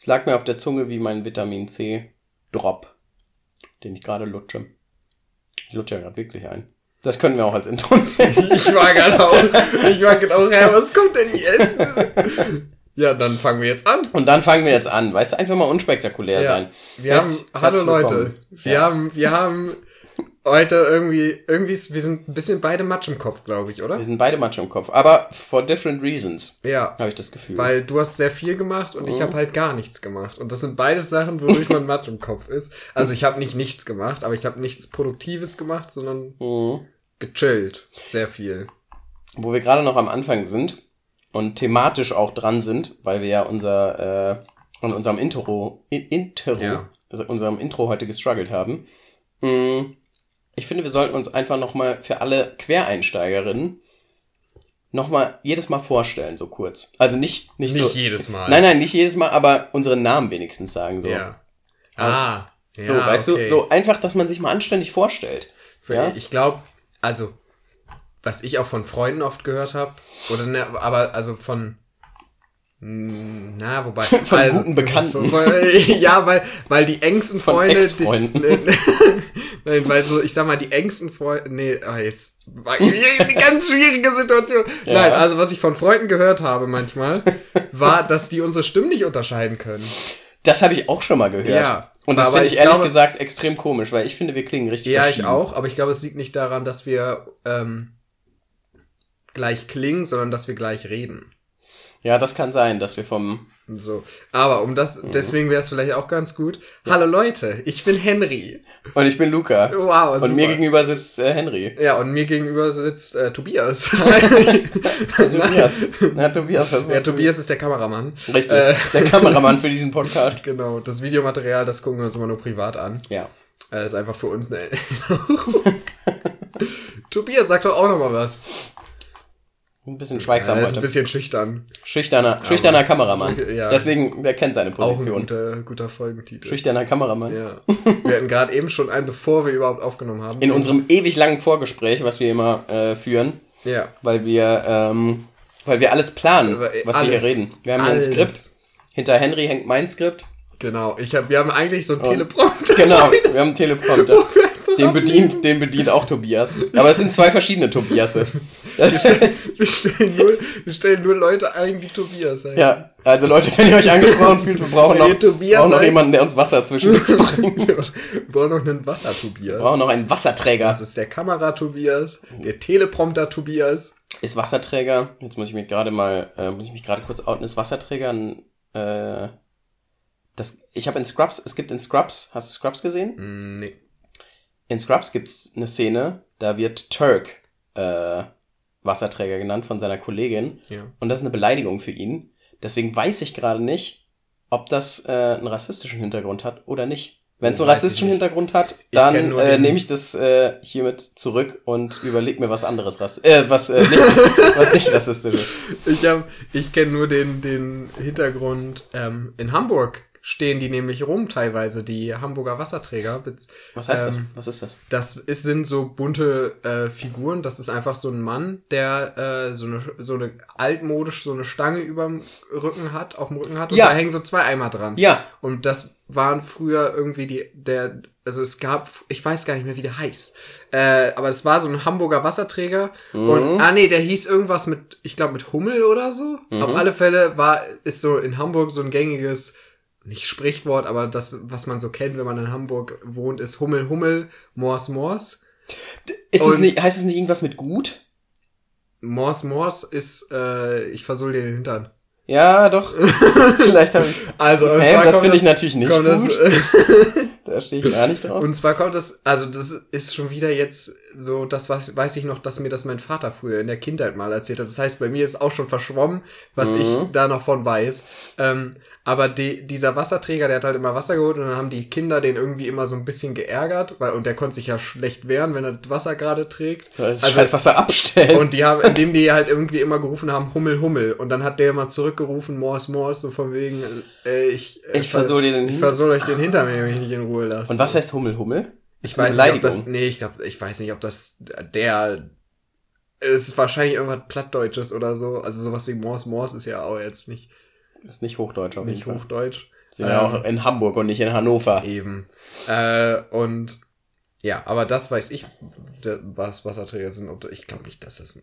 Es lag mir auf der Zunge wie mein Vitamin C Drop, den ich gerade lutsche. Ich lutsche ja gerade wirklich ein. Das können wir auch als Intro nehmen. Ich war gerade auch, ich war auch, ja, was kommt denn jetzt? Ja, dann fangen wir jetzt an. Und dann fangen wir jetzt an. Weißt du, einfach mal unspektakulär Ja. sein. Wir Herz- haben, hallo Leute, wir Ja. haben, wir haben heute irgendwie, irgendwie, ist- wir sind ein bisschen beide Matsch im Kopf, glaube ich, oder? Wir sind beide Matsch im Kopf. Aber for different reasons, Ja. habe ich das Gefühl. Weil du hast sehr viel gemacht und ich Mhm. habe halt gar nichts gemacht. Und das sind beides Sachen, wodurch man matt im Kopf ist. Also ich habe nicht nichts gemacht, aber ich habe nichts Produktives gemacht, sondern Mhm. gechillt. Sehr viel. Wo wir gerade noch am Anfang sind und thematisch auch dran sind, weil wir ja unser, äh, an unserem Intro, in, Intro, Ja. also unserem Intro heute gestruggelt haben. Mm, Ich finde, wir sollten uns einfach nochmal für alle Quereinsteigerinnen nochmal jedes Mal vorstellen, so kurz. Also nicht, nicht, Nicht so. jedes Mal. Nein, nein, nicht jedes Mal, aber unseren Namen wenigstens sagen, so. Ja. Ah. So, ja, weißt okay. du, so einfach, dass man sich mal anständig vorstellt. Für, Ja? Ich glaube, also, was ich auch von Freunden oft gehört habe, oder ne, aber also von na, wobei. Von also, guten Bekannten. Von, ja, weil, weil die engsten Von Freunde. Ex-Freunden. Die, Nein, weil so, ich sag mal, die engsten Freunde. Nee, ah, jetzt. War eine ganz schwierige Situation. Ja. Nein, also was ich von Freunden gehört habe manchmal, war, dass die unsere Stimmen nicht unterscheiden können. Das habe ich auch schon mal gehört. Ja, Und das finde ich, ich ehrlich glaube- gesagt extrem komisch, weil ich finde, wir klingen richtig Ja, ich auch, aber ich glaube, es liegt nicht daran, dass wir ähm, gleich klingen, sondern dass wir gleich reden. Ja, das kann sein, dass wir vom. Und So. Aber um das, Mhm. deswegen wäre es vielleicht auch ganz gut. Hallo Leute, ich bin Henry. Und ich bin Luca. Wow, Und super. mir gegenüber sitzt äh, Henry. Ja, und mir gegenüber sitzt äh, Tobias. Tobias. Na, Tobias, was ja, machst du? Tobias ist der Kameramann. Richtig. Äh. Der Kameramann für diesen Podcast. Genau, das Videomaterial, das gucken wir uns immer nur privat an. Ja. Äh, ist einfach für uns eine Erinnerung. Tobias, sag doch auch noch mal was. Ein bisschen schweigsam Er ist ein heute. bisschen schüchtern. Schüchterner, schüchterner Kameramann. Ja. Deswegen, der kennt seine Auch ein Position. guter, guter Folgentitel. Schüchterner Kameramann. Ja. Wir hatten gerade eben schon einen, bevor wir überhaupt aufgenommen haben. In unserem ewig langen Vorgespräch, was wir immer äh, führen, Ja. weil wir, ähm, weil wir alles planen, Aber, äh, was wir hier alles. reden. Wir haben hier ein Alles. Skript. Hinter Henry hängt mein Skript. Genau. Ich hab, wir haben eigentlich so ein Teleprompter. Genau, wir haben einen Teleprompter. Den bedient, den bedient auch Tobias. Aber es sind zwei verschiedene Tobiasse. Wir stellen, nur, wir stellen nur Leute ein, die Tobias heißen. Ja, also Leute, wenn ihr euch angesprochen fühlt, wir brauchen noch, brauchen noch jemanden, der uns Wasser zwischendurch bringt. Wir brauchen noch einen Wasser-Tobias. Wir brauchen noch einen Wasserträger. Das ist der Kamera-Tobias, der Teleprompter-Tobias. Ist Wasserträger, jetzt muss ich mich gerade mal, äh, muss ich mich gerade kurz outen, ist Wasserträger ein, äh, das, ich habe in Scrubs, es gibt in Scrubs, hast du Scrubs gesehen? Nee. In Scrubs gibt's eine Szene, da wird Turk, äh, Wasserträger genannt von seiner Kollegin. Ja. Und das ist eine Beleidigung für ihn. Deswegen weiß ich gerade nicht, ob das äh, einen rassistischen Hintergrund hat oder nicht. Wenn es einen rassistischen. Hintergrund hat, dann äh, nehme ich das äh, hiermit zurück und überleg mir was anderes, Rass äh, was, äh, nicht, was nicht rassistisch ist. Ich, hab- ich kenne nur den, den Hintergrund. Ähm, in Hamburg stehen die nämlich rum teilweise, die Hamburger Wasserträger. Was heißt Ähm, das? Was ist das? Das ist, sind so bunte äh, Figuren. Das ist einfach so ein Mann, der äh, so eine so eine altmodisch so eine Stange überm Rücken hat, auf dem Rücken hat und Ja. da hängen so zwei Eimer dran. Ja, Und das waren früher irgendwie die der also es gab ich weiß gar nicht mehr wie der heißt. Äh, aber es war so ein Hamburger Wasserträger und ah nee, der hieß irgendwas mit ich glaube mit Hummel oder so. Auf alle Fälle war ist so in Hamburg so ein gängiges nicht Sprichwort, aber das, was man so kennt, wenn man in Hamburg wohnt, ist Hummel, Hummel, Mors, Mors. ist es nicht, heißt es nicht irgendwas mit gut? Mors, Mors ist, äh, ich versohl dir den Hintern. Ja, doch. Vielleicht habe ich. Also, und zwar das finde ich natürlich nicht gut. Das, Da stehe ich gar nicht drauf. und zwar kommt das, also das ist schon wieder jetzt so, das was, weiß ich noch, dass mir das mein Vater früher in der Kindheit mal erzählt hat. Das heißt, bei mir ist auch schon verschwommen, was Mhm. ich da noch von weiß. Ähm, aber die, dieser Wasserträger, der hat halt immer Wasser geholt und dann haben die Kinder den irgendwie immer so ein bisschen geärgert, weil, und der konnte sich ja schlecht wehren, wenn er das Wasser gerade trägt. Soll das Also- scheiß Wasser abstellen? Und die haben, indem die halt irgendwie immer gerufen haben, Hummel, Hummel. Und dann hat der immer zurückgerufen, Mors, Mors, so von wegen, äh, ich, äh, Ich versohl dir den ich versohl euch den hinter mir, wenn ich nicht in Ruhe lasse. Und was heißt Hummel Hummel? ich weiß nicht, ob das, nee, ich glaube, ich weiß nicht, ob das der, es ist wahrscheinlich irgendwas Plattdeutsches oder so. Also sowas wie Mors, Mors ist ja auch jetzt nicht, ist nicht Hochdeutsch auf jeden nicht. Hochdeutsch. Sind ja Ähm, auch in Hamburg und nicht in Hannover. Eben. Äh, und ja, aber das weiß ich, was Wasserträger sind. Ob, ich glaube nicht, dass das. ein-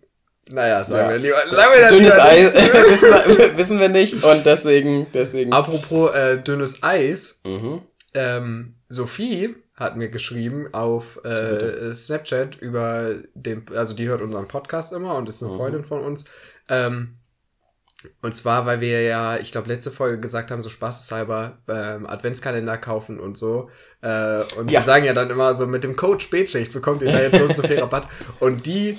Naja, sagen Ja. wir lieber. Sagen wir Dünnes lieber Eis wissen, wir, wissen wir nicht und deswegen, deswegen. Apropos äh, dünnes Eis. Mhm. Ähm, Sophie hat mir geschrieben auf äh, Snapchat über den, also die hört unseren Podcast immer und ist eine Mhm. Freundin von uns. Ähm, und zwar, weil wir ja, ich glaube, letzte Folge gesagt haben, so spaßeshalber ähm, Adventskalender kaufen und so. Äh, und Ja. wir sagen ja dann immer so, mit dem Code Spätschicht bekommt ihr da jetzt so und so viel Rabatt. Und die,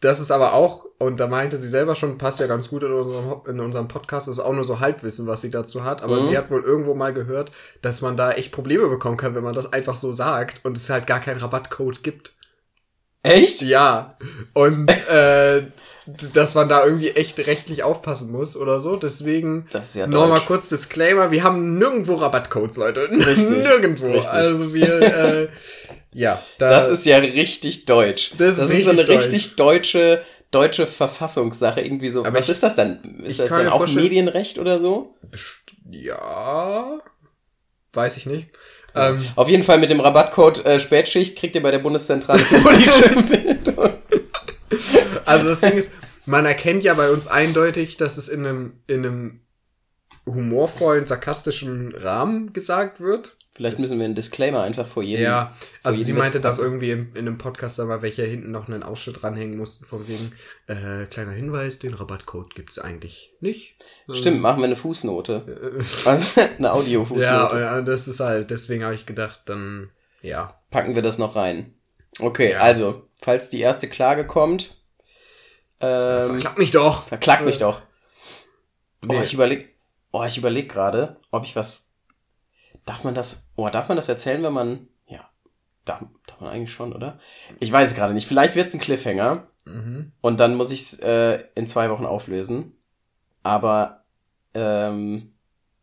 das ist aber auch, und da meinte sie selber schon, passt ja ganz gut in unserem, in unserem Podcast, das ist auch nur so Halbwissen, was sie dazu hat. Aber Mhm. sie hat wohl irgendwo mal gehört, dass man da echt Probleme bekommen kann, wenn man das einfach so sagt und es halt gar keinen Rabattcode gibt. Echt? Ja. Und äh, dass man da irgendwie echt rechtlich aufpassen muss oder so. Deswegen Das ist ja nochmal kurz Disclaimer, wir haben nirgendwo Rabattcodes, Leute. Richtig. nirgendwo. Richtig. Also wir, äh, ja. Da, Das ist ja richtig deutsch. Das ist so eine deutsch. richtig deutsche, deutsche Verfassungssache. Irgendwie so. Aber Was ich- ist das dann? Ist das dann auch Medienrecht oder so? ja. Weiß ich nicht. Ähm, Auf jeden Fall mit dem Rabattcode äh, Spätschicht kriegt ihr bei der Bundeszentrale für politische Bildung. Also das Ding ist, man erkennt ja bei uns eindeutig, dass es in einem, in einem humorvollen, sarkastischen Rahmen gesagt wird. Vielleicht müssen wir einen Disclaimer einfach vor jedem. Ja, also jedem sie meinte, passen. irgendwie in, in einem Podcast da war, welche hinten noch einen Ausschnitt dranhängen mussten, von wegen, äh, kleiner Hinweis, den Rabattcode gibt's eigentlich nicht. Stimmt, machen wir eine Fußnote. Äh, Also, eine Audiofußnote. ja, und das ist halt, deswegen habe ich gedacht, dann, ja. Packen wir das noch rein. Okay, Ja. also, falls die erste Klage kommt, ähm, Verklapp mich doch! verklagt mich doch. Oh, Nee. ich überleg, oh, ich überleg gerade, ob ich was, darf man das, oh, darf man das erzählen, wenn man, ja, darf, darf man eigentlich schon, oder? Ich weiß es gerade nicht. Vielleicht wird's ein Cliffhanger Mhm. und dann muss ich's äh, in zwei Wochen auflösen. Aber ähm,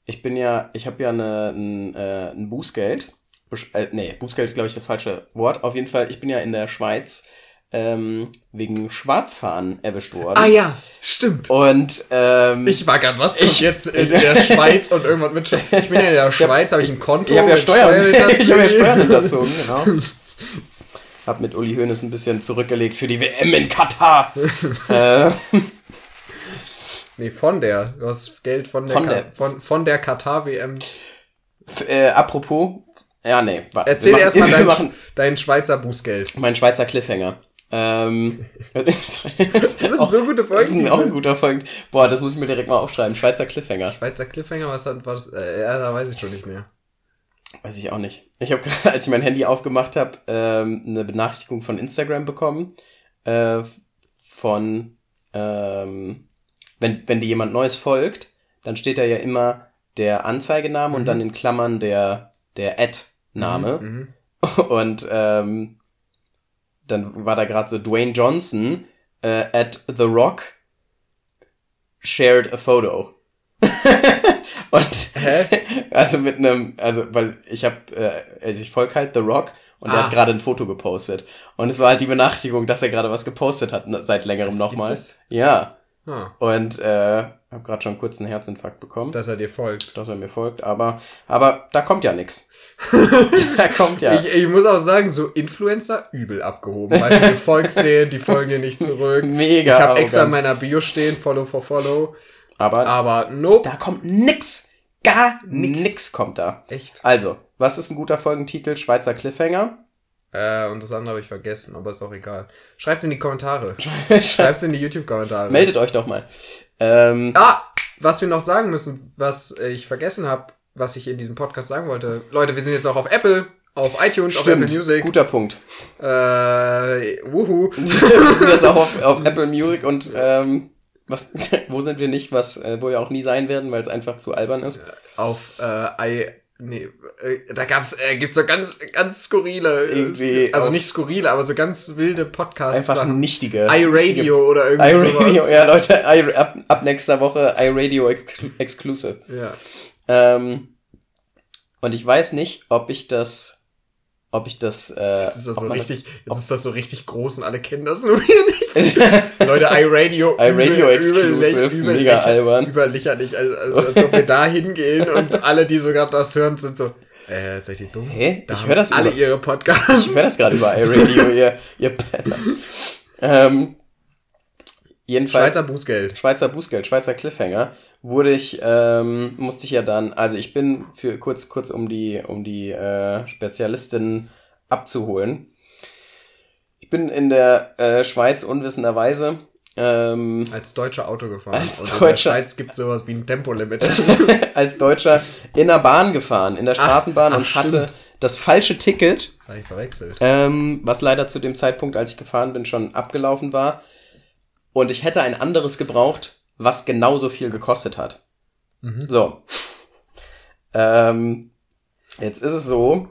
ich bin ja, ich habe ja eine, ein, äh, ein Bußgeld. Besch- Äh, nee, Bußgeld ist, glaube ich, das falsche Wort. Auf jeden Fall, ich bin ja in der Schweiz ähm, wegen Schwarzfahren erwischt worden. Ah ja, stimmt. Und ähm, Ich war grad, was Ich- ich jetzt in der Schweiz und irgendwas mit. Ich bin ja in der Schweiz, habe ich ein Konto. ich habe ja mit Steuern, ich habe ja Steuern hinterzogen. genau. Hab mit Uli Hoeneß ein bisschen zurückgelegt für die WM in Katar. äh, Nee, von der. Du hast Geld von der, Von Ka- der. von, von der Katar-WM. f- äh, apropos, ja, nee, warte. Erzähl erstmal wir dein, machen dein Schweizer Bußgeld. mein Schweizer Cliffhanger. Ähm, das Das sind auch, so gute das ist ein, auch ein Folgen. guter Folgen. Boah, das muss ich mir direkt mal aufschreiben. Schweizer Cliffhanger. Schweizer Cliffhanger, was hat, war das? Äh, ja, da weiß ich schon nicht mehr. Weiß ich auch nicht. Ich habe gerade, als ich mein Handy aufgemacht habe, ähm, eine Benachrichtigung von Instagram bekommen. Äh, von, ähm, wenn, wenn dir jemand Neues folgt, dann steht da ja immer der Anzeigename und Mhm. dann in Klammern der, der Ad-Name. Mhm. Und ähm, dann war da gerade so Dwayne Johnson äh, at The Rock shared a photo. und Hä? also mit einem, also weil ich habe, äh, also ich folge halt The Rock und er Ah. hat gerade ein Foto gepostet. Und es war halt die Benachrichtigung, dass er gerade was gepostet hat, seit längerem nochmal. Ja. Ah, Und äh, habe gerade schon kurz einen Herzinfarkt bekommen, dass er dir folgt. dass er mir folgt, aber aber da kommt ja nix. da kommt ja. Ich, ich muss auch sagen, so Influencer übel abgehoben. Weißt du, folgst denen, die folgen dir nicht zurück. Mega. Ich habe extra in meiner Bio stehen, Follow for Follow. aber Aber nope. da kommt nix. Gar Nix. nix. kommt da. Echt. Also, was ist ein guter Folgentitel? Schweizer Cliffhanger. Äh, und das andere habe ich vergessen, aber ist auch egal. Schreibt's in die Kommentare. Schreibt's in die YouTube-Kommentare. Meldet euch doch mal. Ähm, Ah, was wir noch sagen müssen, was ich vergessen habe, was ich in diesem Podcast sagen wollte. Leute, wir sind jetzt auch auf Apple, auf iTunes, auf stimmt. Apple Music. Guter Punkt. Äh, wuhu. wir sind jetzt auch auf, auf Apple Music und ähm, was, wo sind wir nicht, was, äh, wo wir auch nie sein werden, weil es einfach zu albern ist. auf äh, I, nee, äh, da gab's, äh, gibt's so ganz, ganz skurrile, äh, Irgendwie also auf- nicht skurrile, aber so ganz wilde Podcasts. Einfach nichtige. iRadio oder irgendwie iRadio, ja Leute, I, ab, ab nächster Woche iRadio Exclu- Exclusive. Ja. Ähm, und ich weiß nicht, ob ich das ob ich das. Äh, Jetzt ist das so richtig, jetzt ist das so richtig groß und alle kennen das nur wir nicht. Leute, iRadio. iRadio Exclusive, übel- mega albern. Überlächerlich, also, also als ob wir da hingehen und alle, die sogar das hören, sind so, äh, seid ihr dumm? Hä? Da Ich höre das alle über- ihre Podcasts. Ich höre das gerade über iRadio, ihr, ihr Penner. Ähm, jedenfalls. Schweizer Bußgeld. Schweizer Bußgeld, Schweizer Cliffhanger, wurde ich, ähm, musste ich ja dann, also ich bin für kurz, kurz um die, um die äh, Spezialistin abzuholen. Ich bin in der äh, Schweiz unwissenderweise ähm, Als deutscher Auto gefahren. Als und in der Deutscher. Schweiz gibt sowas wie ein Tempolimit. als Deutscher in der Bahn gefahren, in der Ach, Straßenbahn ach, und hatte stimmt. das falsche Ticket, Das habe ich verwechselt. ähm, was leider zu dem Zeitpunkt, als ich gefahren bin, schon abgelaufen war. Und ich hätte ein anderes gebraucht, was genauso viel gekostet hat. Mhm. So. Ähm, jetzt ist es so,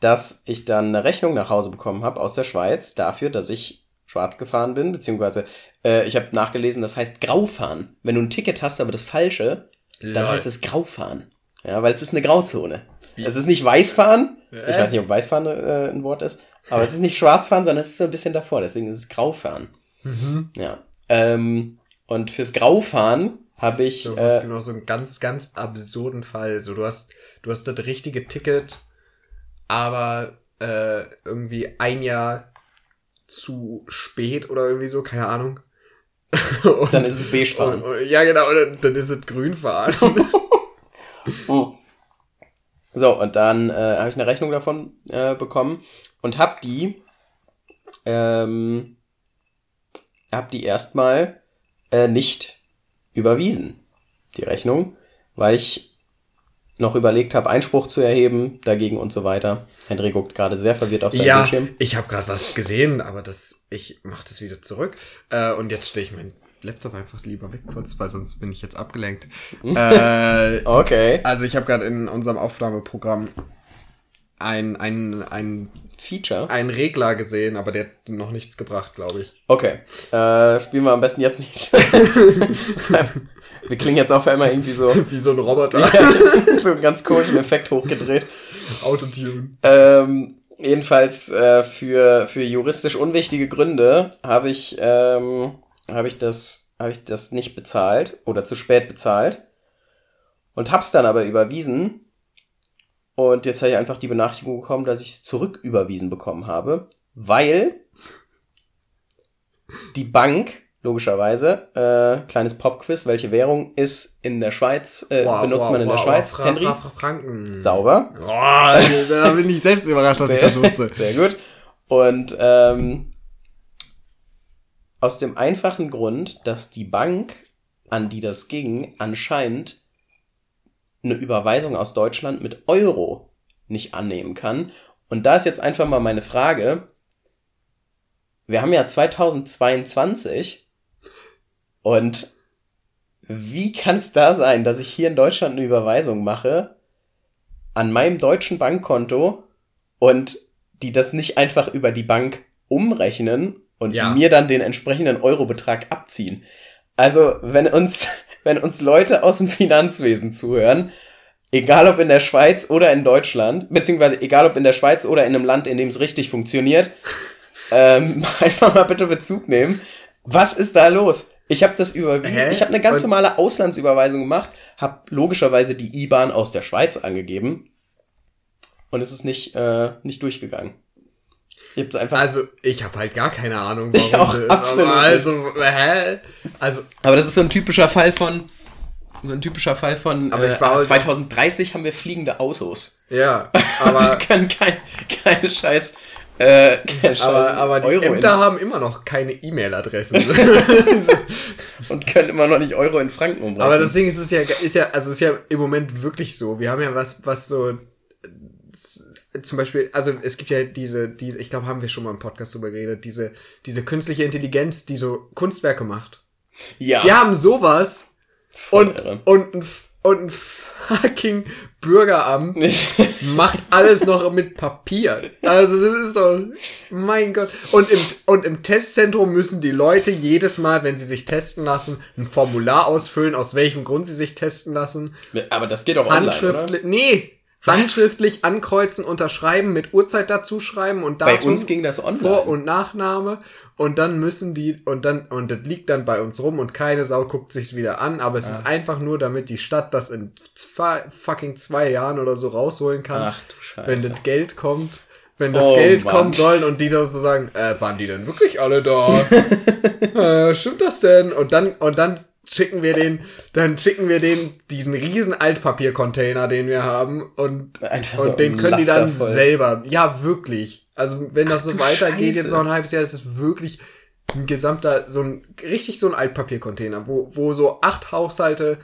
dass ich dann eine Rechnung nach Hause bekommen habe aus der Schweiz dafür, dass ich schwarz gefahren bin, beziehungsweise äh, ich habe nachgelesen, das heißt Graufahren. Wenn du ein Ticket hast, aber das falsche, dann Lol. heißt es Graufahren. Ja, weil es ist eine Grauzone. Wie? Es ist nicht Weißfahren. Ich Äh? weiß nicht, ob Weißfahren äh, ein Wort ist. Aber es ist nicht Schwarzfahren, sondern es ist so ein bisschen davor. Deswegen ist es Graufahren. Mhm. Ja. Ähm, und fürs Graufahren habe ich. So, was äh, genau so einen ganz, ganz absurden Fall. So, du hast, du hast das richtige Ticket, aber äh, irgendwie ein Jahr zu spät oder irgendwie so, keine Ahnung. Und- dann ist es beige fahren. und- und- Ja, genau, dann, dann ist es grün fahren. Mhm. So, und dann äh, habe ich eine Rechnung davon äh, bekommen und habe die, ähm, hab die erstmal äh, nicht überwiesen, die Rechnung, weil ich noch überlegt habe, Einspruch zu erheben dagegen und so weiter. Henry guckt gerade sehr verwirrt auf seinen ja, Bildschirm. ich habe gerade was gesehen, aber das, ich mach das wieder zurück. Äh, und jetzt stehe ich meinen Laptop einfach lieber weg kurz, weil sonst bin ich jetzt abgelenkt. äh, Okay. Also ich habe gerade in unserem Aufnahmeprogramm ein, ein, ein, Feature. ein Regler gesehen, aber der hat noch nichts gebracht, glaube ich. Okay. Äh, spielen wir am besten jetzt nicht. wir klingen jetzt auf einmal irgendwie so, Wie so ein Roboter. so einen ganz komischen Effekt hochgedreht. Autotune. Ähm, jedenfalls äh, für, für juristisch unwichtige Gründe habe ich, ähm, habe ich, das habe ich das nicht bezahlt oder zu spät bezahlt und hab's dann aber überwiesen. Und jetzt habe ich einfach die Benachrichtigung bekommen, dass ich es zurücküberwiesen bekommen habe, weil die Bank, logischerweise, äh, kleines Popquiz, welche Währung ist in der Schweiz, äh, benutzt man in der Schweiz? Fra Henry? Fra Fra Franken. Sauber. Oh, da bin ich selbst überrascht, dass ich das wusste. Sehr gut. Und ähm, aus dem einfachen Grund, dass die Bank, an die das ging, anscheinend eine Überweisung aus Deutschland mit Euro nicht annehmen kann. Und da ist jetzt einfach mal meine Frage. Wir haben ja 2022 und wie kann es da sein, dass ich hier in Deutschland eine Überweisung mache an meinem deutschen Bankkonto und die das nicht einfach über die Bank umrechnen und Ja. mir dann den entsprechenden Eurobetrag abziehen. Also, wenn uns, wenn uns Leute aus dem Finanzwesen zuhören, egal ob in der Schweiz oder in Deutschland, beziehungsweise egal ob in der Schweiz oder in einem Land, in dem es richtig funktioniert, ähm, einfach mal bitte Bezug nehmen. Was ist da los? Ich habe das überwiesen. Hä? Ich habe eine ganz normale Auslandsüberweisung gemacht, habe logischerweise die IBAN aus der Schweiz angegeben und es ist nicht äh, nicht durchgegangen. Ich hab's einfach. Also, ich habe halt gar keine Ahnung, Ich auch sie- absolut aber Also, hä? Also, aber das ist so ein typischer Fall von so ein typischer Fall von Aber äh, ich war halt- 2030 haben wir fliegende Autos. ja, aber, können kein, keine Scheiß äh, keine aber, aber die Euro Ämter haben immer noch keine E-Mail-Adressen. in, und können immer noch nicht Euro in Franken umrechnen. Aber deswegen ist es ja, ist ja, also ist ja im Moment wirklich so. Wir haben ja was, was so, äh, zum Beispiel, also es gibt ja diese, diese, ich glaube, haben wir schon mal im Podcast drüber geredet, diese, diese künstliche Intelligenz, die so Kunstwerke macht. ja, Wir haben sowas voll und, irre. und, ein und ein fucking Bürgeramt macht alles noch mit Papier. Also das ist doch, mein Gott. Und im, und im Testzentrum müssen die Leute jedes Mal, wenn sie sich testen lassen, ein Formular ausfüllen, aus welchem Grund sie sich testen lassen. Aber das geht doch online, oder? Nee, handschriftlich ankreuzen, unterschreiben, mit Uhrzeit dazu schreiben und Bei Datum, uns ging das online. Vor- und Nachname und dann müssen die und dann und das liegt dann bei uns rum und keine Sau guckt sich's wieder an, aber es ist einfach nur, damit die Stadt das in zwei, fucking zwei Jahren oder so rausholen kann, Ach du Scheiße. wenn das Geld kommt. Wenn das Oh, Geld Mann. kommen soll und die dann so sagen, äh, waren die denn wirklich alle da? äh, stimmt das denn? Und dann, und dann schicken wir den, dann schicken wir den diesen riesen Altpapiercontainer, den wir haben und, Einfach und so den können die Laster dann voll. selber. Ja, wirklich. Also wenn das so du weitergeht, jetzt noch ein halbes Jahr, ist es wirklich ein gesamter, so ein, richtig so ein Altpapiercontainer, wo, wo so acht Haushalte,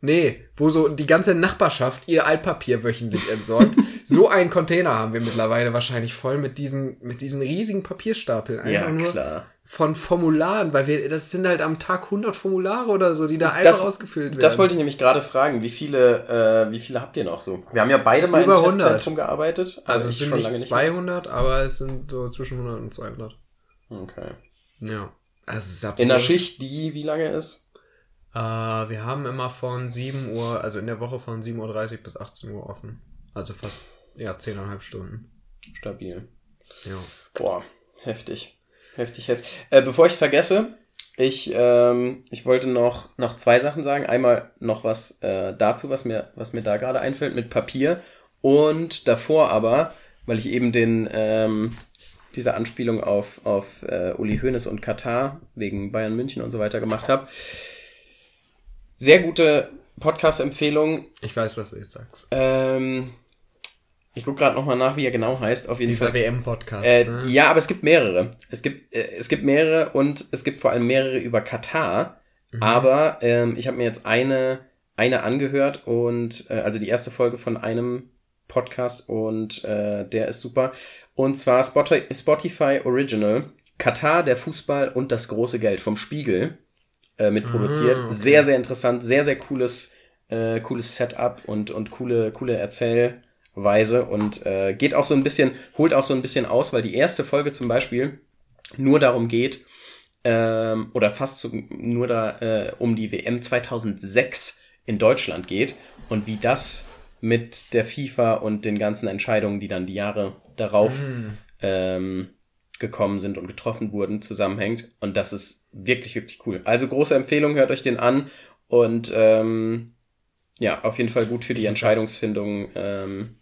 nee, wo so die ganze Nachbarschaft ihr Altpapier wöchentlich entsorgt. so einen Container haben wir mittlerweile wahrscheinlich voll mit diesen, mit diesen riesigen Papierstapeln. Einfach Ja, nur klar. Von Formularen, weil wir, das sind halt am Tag 100 Formulare oder so, die da Das- einfach ausgefüllt werden. Das wollte ich nämlich gerade fragen. Wie viele, äh, wie viele habt ihr noch so? Wir haben ja beide mal Über im 100. Testzentrum gearbeitet. also es sind schon nicht lange mehr. 200, aber es sind so zwischen 100 und 200. Okay. Ja. Also es ist absurd. In der Schicht, die wie lange ist? Äh, wir haben immer von 7 Uhr, also in der Woche von 7.30 Uhr bis 18 Uhr offen. Also fast, ja, 10,5 Stunden. Stabil. Ja. Boah, heftig. Heftig, heftig. Äh, bevor ich vergesse, ich, ähm, ich wollte noch, noch zwei Sachen sagen. Einmal noch was äh, dazu, was mir, was mir da gerade einfällt mit Papier. Und davor aber, weil ich eben den, ähm, diese Anspielung auf, auf äh, Uli Hoeneß und Katar wegen Bayern München und so weiter gemacht habe. Sehr gute Podcast-Empfehlung. Ich weiß, was du jetzt sagst. Ähm, ich gucke gerade nochmal nach, wie er genau heißt. Auf jeden Dieser Fall. WM-Podcast. Äh, ne? Ja, aber es gibt mehrere. Es gibt, äh, es gibt mehrere und es gibt vor allem mehrere über Katar. Mhm. Aber ähm, ich habe mir jetzt eine, eine angehört und äh, also die erste Folge von einem Podcast und äh, der ist super. Und zwar Spotify, Original. Katar, der Fußball und das große Geld vom Spiegel äh, mitproduziert. Ah, okay. Sehr, sehr interessant, sehr, sehr cooles, äh, cooles Setup und, und coole, coole Erzählweise und äh, geht auch so ein bisschen, holt auch so ein bisschen aus, weil die erste Folge zum Beispiel nur darum geht, ähm, oder fast so, nur da äh, um die WM 2006 in Deutschland geht und wie das mit der FIFA und den ganzen Entscheidungen, die dann die Jahre darauf ähm, gekommen sind und getroffen wurden, zusammenhängt. Und das ist wirklich, wirklich cool. Also große Empfehlung, hört euch den an und ähm, ja, auf jeden Fall gut für die Entscheidungsfindung, ähm,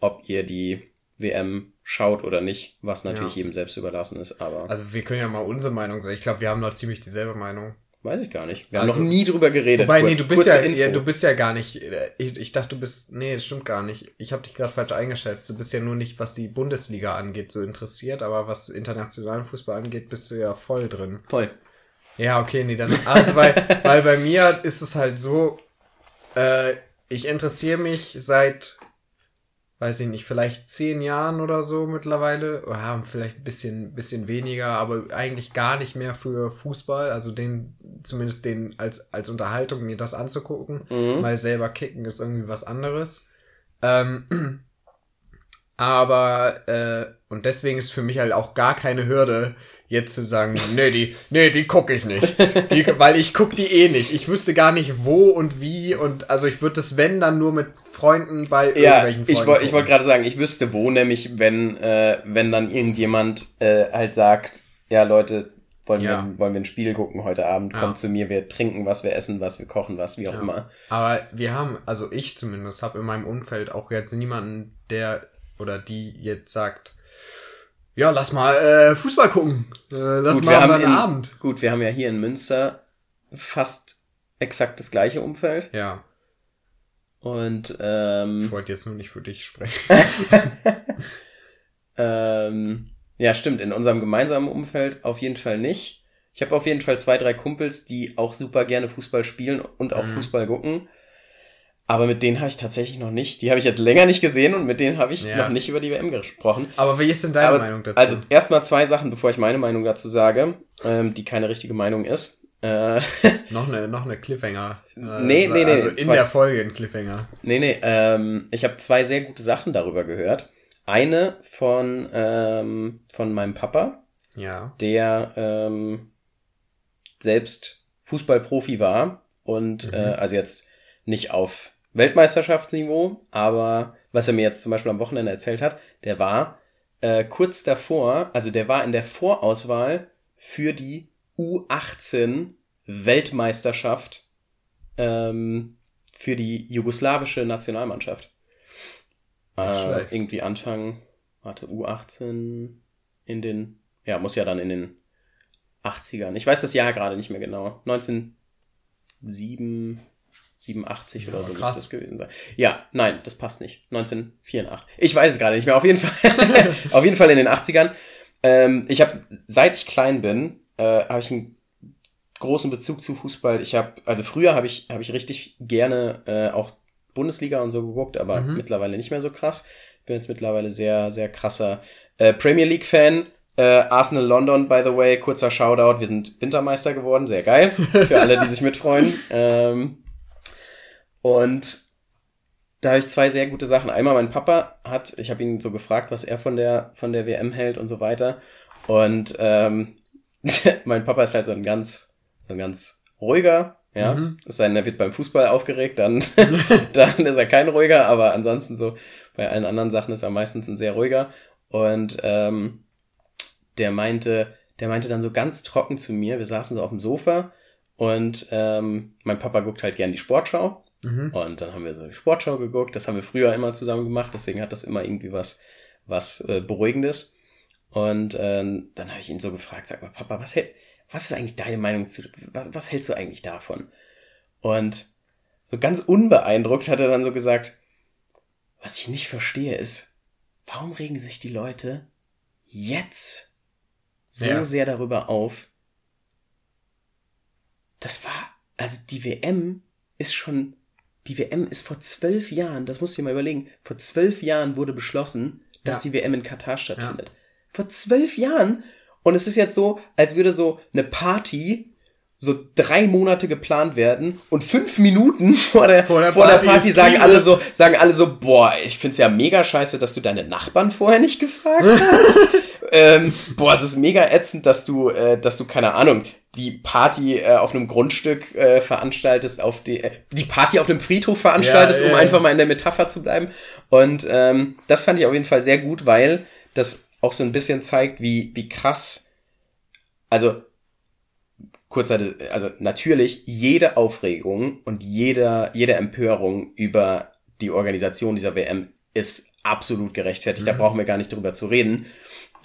ob ihr die WM schaut oder nicht, was natürlich Ja. jedem selbst überlassen ist, aber Also wir können ja mal unsere Meinung sagen. Ich glaube, wir haben da ziemlich dieselbe Meinung. weiß ich gar nicht. Wir haben Also- noch nie drüber geredet. Wobei, Kurz- nee, du bist ja, ja, du bist ja gar nicht. äh, Ich, ich dachte, du bist. Nee, das stimmt gar nicht. Ich habe dich gerade falsch eingeschätzt. Du bist ja nur nicht, was die Bundesliga angeht, so interessiert, aber was internationalen Fußball angeht, bist du ja voll drin. voll. Ja, okay, nee, dann. Also, weil, weil bei mir ist es halt so, äh, ich interessiere mich seit, weiß ich nicht, vielleicht zehn Jahren oder so mittlerweile. Oder vielleicht ein bisschen, bisschen weniger, aber eigentlich gar nicht mehr für Fußball. Also den, zumindest den als, als Unterhaltung, mir das anzugucken. Mhm. Mal selber kicken ist irgendwie was anderes. Ähm, aber, äh, und deswegen ist für mich halt auch gar keine Hürde, jetzt zu sagen, nee, die, nee, die gucke ich nicht. Die, weil ich guck die eh nicht. Ich wüsste gar nicht wo und wie und also ich würde das wenn dann nur mit Freunden bei Ja, irgendwelchen Freunden. ich wollte ich wollte gerade sagen, ich wüsste wo, nämlich wenn, äh, wenn dann irgendjemand äh, halt sagt, ja Leute, wollen, Ja. Wir, wollen wir ein Spiel gucken heute Abend, Ja. kommt zu mir, wir trinken was, wir essen was, wir kochen was, wie auch Ja. immer. Aber wir haben, also ich zumindest, habe in meinem Umfeld auch jetzt niemanden, der oder die jetzt sagt, ja, lass mal äh, Fußball gucken. Äh, lass Gut, mal wir haben einen in- Abend. Gut, wir haben ja hier in Münster fast exakt das gleiche Umfeld Ja, und ich ähm, wollte jetzt nur nicht für dich sprechen. ähm, ja stimmt, in unserem gemeinsamen Umfeld auf jeden Fall nicht. Ich habe auf jeden Fall zwei, drei Kumpels, die auch super gerne Fußball spielen und auch Mhm. Fußball gucken. Aber mit denen habe ich tatsächlich noch nicht. Die habe ich jetzt länger nicht gesehen und mit denen habe ich Ja. noch nicht über die WM gesprochen. Aber wie ist denn deine Aber- Meinung dazu? Also erstmal zwei Sachen, bevor ich meine Meinung dazu sage, ähm, die keine richtige Meinung ist. Äh, noch eine, noch eine Cliffhanger. Äh, Nee, nee, nee, Also in zwei- der Folge ein Cliffhanger. nee, nee, ähm, ich habe zwei sehr gute Sachen darüber gehört. Eine von, ähm, von meinem Papa, Ja. der ähm, selbst Fußballprofi war und Mhm. äh, also jetzt nicht auf Weltmeisterschaftsniveau, aber was er mir jetzt zum Beispiel am Wochenende erzählt hat, der war äh, kurz davor, also der war in der Vorauswahl für die U18 Weltmeisterschaft ähm, für die jugoslawische Nationalmannschaft. Äh, irgendwie Anfang, warte, U18 in den, ja, muss ja dann in den 80ern. Ich weiß das Jahr gerade nicht mehr genau. 1907, 87 ja, oder so krass. müsste das gewesen sein. Ja, nein, das passt nicht. 1984. Ich weiß es gerade nicht mehr. Auf jeden Fall, auf jeden Fall in den 80ern. Ähm, ich habe, seit ich klein bin, äh, habe ich einen großen Bezug zu Fußball. Ich habe, also früher habe ich, habe ich richtig gerne äh, auch Bundesliga und so geguckt, aber mhm. mittlerweile nicht mehr so krass. Bin jetzt mittlerweile sehr, sehr krasser äh, Premier League Fan. Äh, Arsenal London, by the way, kurzer Shoutout. Wir sind Wintermeister geworden, sehr geil. Für alle, die sich mitfreuen. Ähm, und da habe ich zwei sehr gute Sachen. Einmal mein Papa hat, ich habe ihn so gefragt, was er von der von der WM hält und so weiter. Und ähm, mein Papa ist halt so ein ganz so ein ganz ruhiger, ja. Mhm. Es sei denn, er wird beim Fußball aufgeregt, dann dann ist er kein ruhiger, aber ansonsten so bei allen anderen Sachen ist er meistens ein sehr ruhiger. Und ähm, der meinte, der meinte dann so ganz trocken zu mir. Wir saßen so auf dem Sofa und ähm, mein Papa guckt halt gern die Sportschau Mhm. Und dann haben wir so die Sportschau geguckt. Das haben wir früher immer zusammen gemacht. Deswegen hat das immer irgendwie was, was äh, Beruhigendes. Und ähm, dann habe ich ihn so gefragt, sag mal, Papa, was, hält, was ist eigentlich deine Meinung zu, was, was hältst du eigentlich davon? Und so ganz unbeeindruckt hat er dann so gesagt, was ich nicht verstehe ist, warum regen sich die Leute jetzt so ja. sehr darüber auf? Das war, also die WM ist schon die WM ist vor zwölf Jahren, das musst du dir mal überlegen, vor zwölf Jahren wurde beschlossen, dass ja. die WM in Katar stattfindet. Ja. Vor zwölf Jahren. Und es ist jetzt so, als würde so eine Party so drei Monate geplant werden und fünf Minuten vor der, vor der vor Party, der Party sagen alle so, sagen alle so, boah, ich find's ja mega scheiße, dass du deine Nachbarn vorher nicht gefragt hast. Ähm, boah, es ist mega ätzend, dass du, äh, dass du, keine Ahnung, die Party äh, auf einem Grundstück äh, veranstaltest, auf die, äh, die Party auf einem Friedhof veranstaltest, ja, ja, um einfach mal in der Metapher zu bleiben. Und ähm, das fand ich auf jeden Fall sehr gut, weil das auch so ein bisschen zeigt, wie, wie krass, also kurzer, also natürlich jede Aufregung und jeder, jede Empörung über die Organisation dieser WM ist absolut gerechtfertigt. Mhm. Da brauchen wir gar nicht drüber zu reden,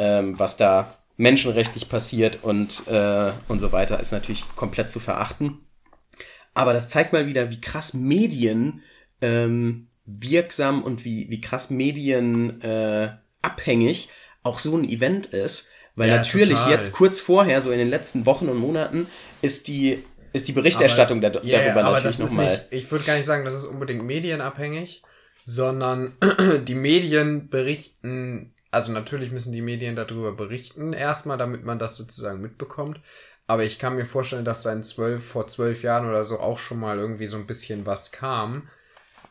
ähm, was da menschenrechtlich passiert und, äh, und so weiter, ist natürlich komplett zu verachten. Aber das zeigt mal wieder, wie krass Medien ähm, wirksam und wie, wie krass Medien äh, abhängig auch so ein Event ist. Weil ja, natürlich total. jetzt kurz vorher, so in den letzten Wochen und Monaten, ist die, ist die Berichterstattung aber, yeah, darüber aber natürlich nochmal. Ich würde gar nicht sagen, das ist unbedingt medienabhängig, sondern die Medien berichten also natürlich müssen die Medien darüber berichten, erstmal, damit man das sozusagen mitbekommt. Aber ich kann mir vorstellen, dass da in zwölf, vor zwölf Jahren oder so auch schon mal irgendwie so ein bisschen was kam,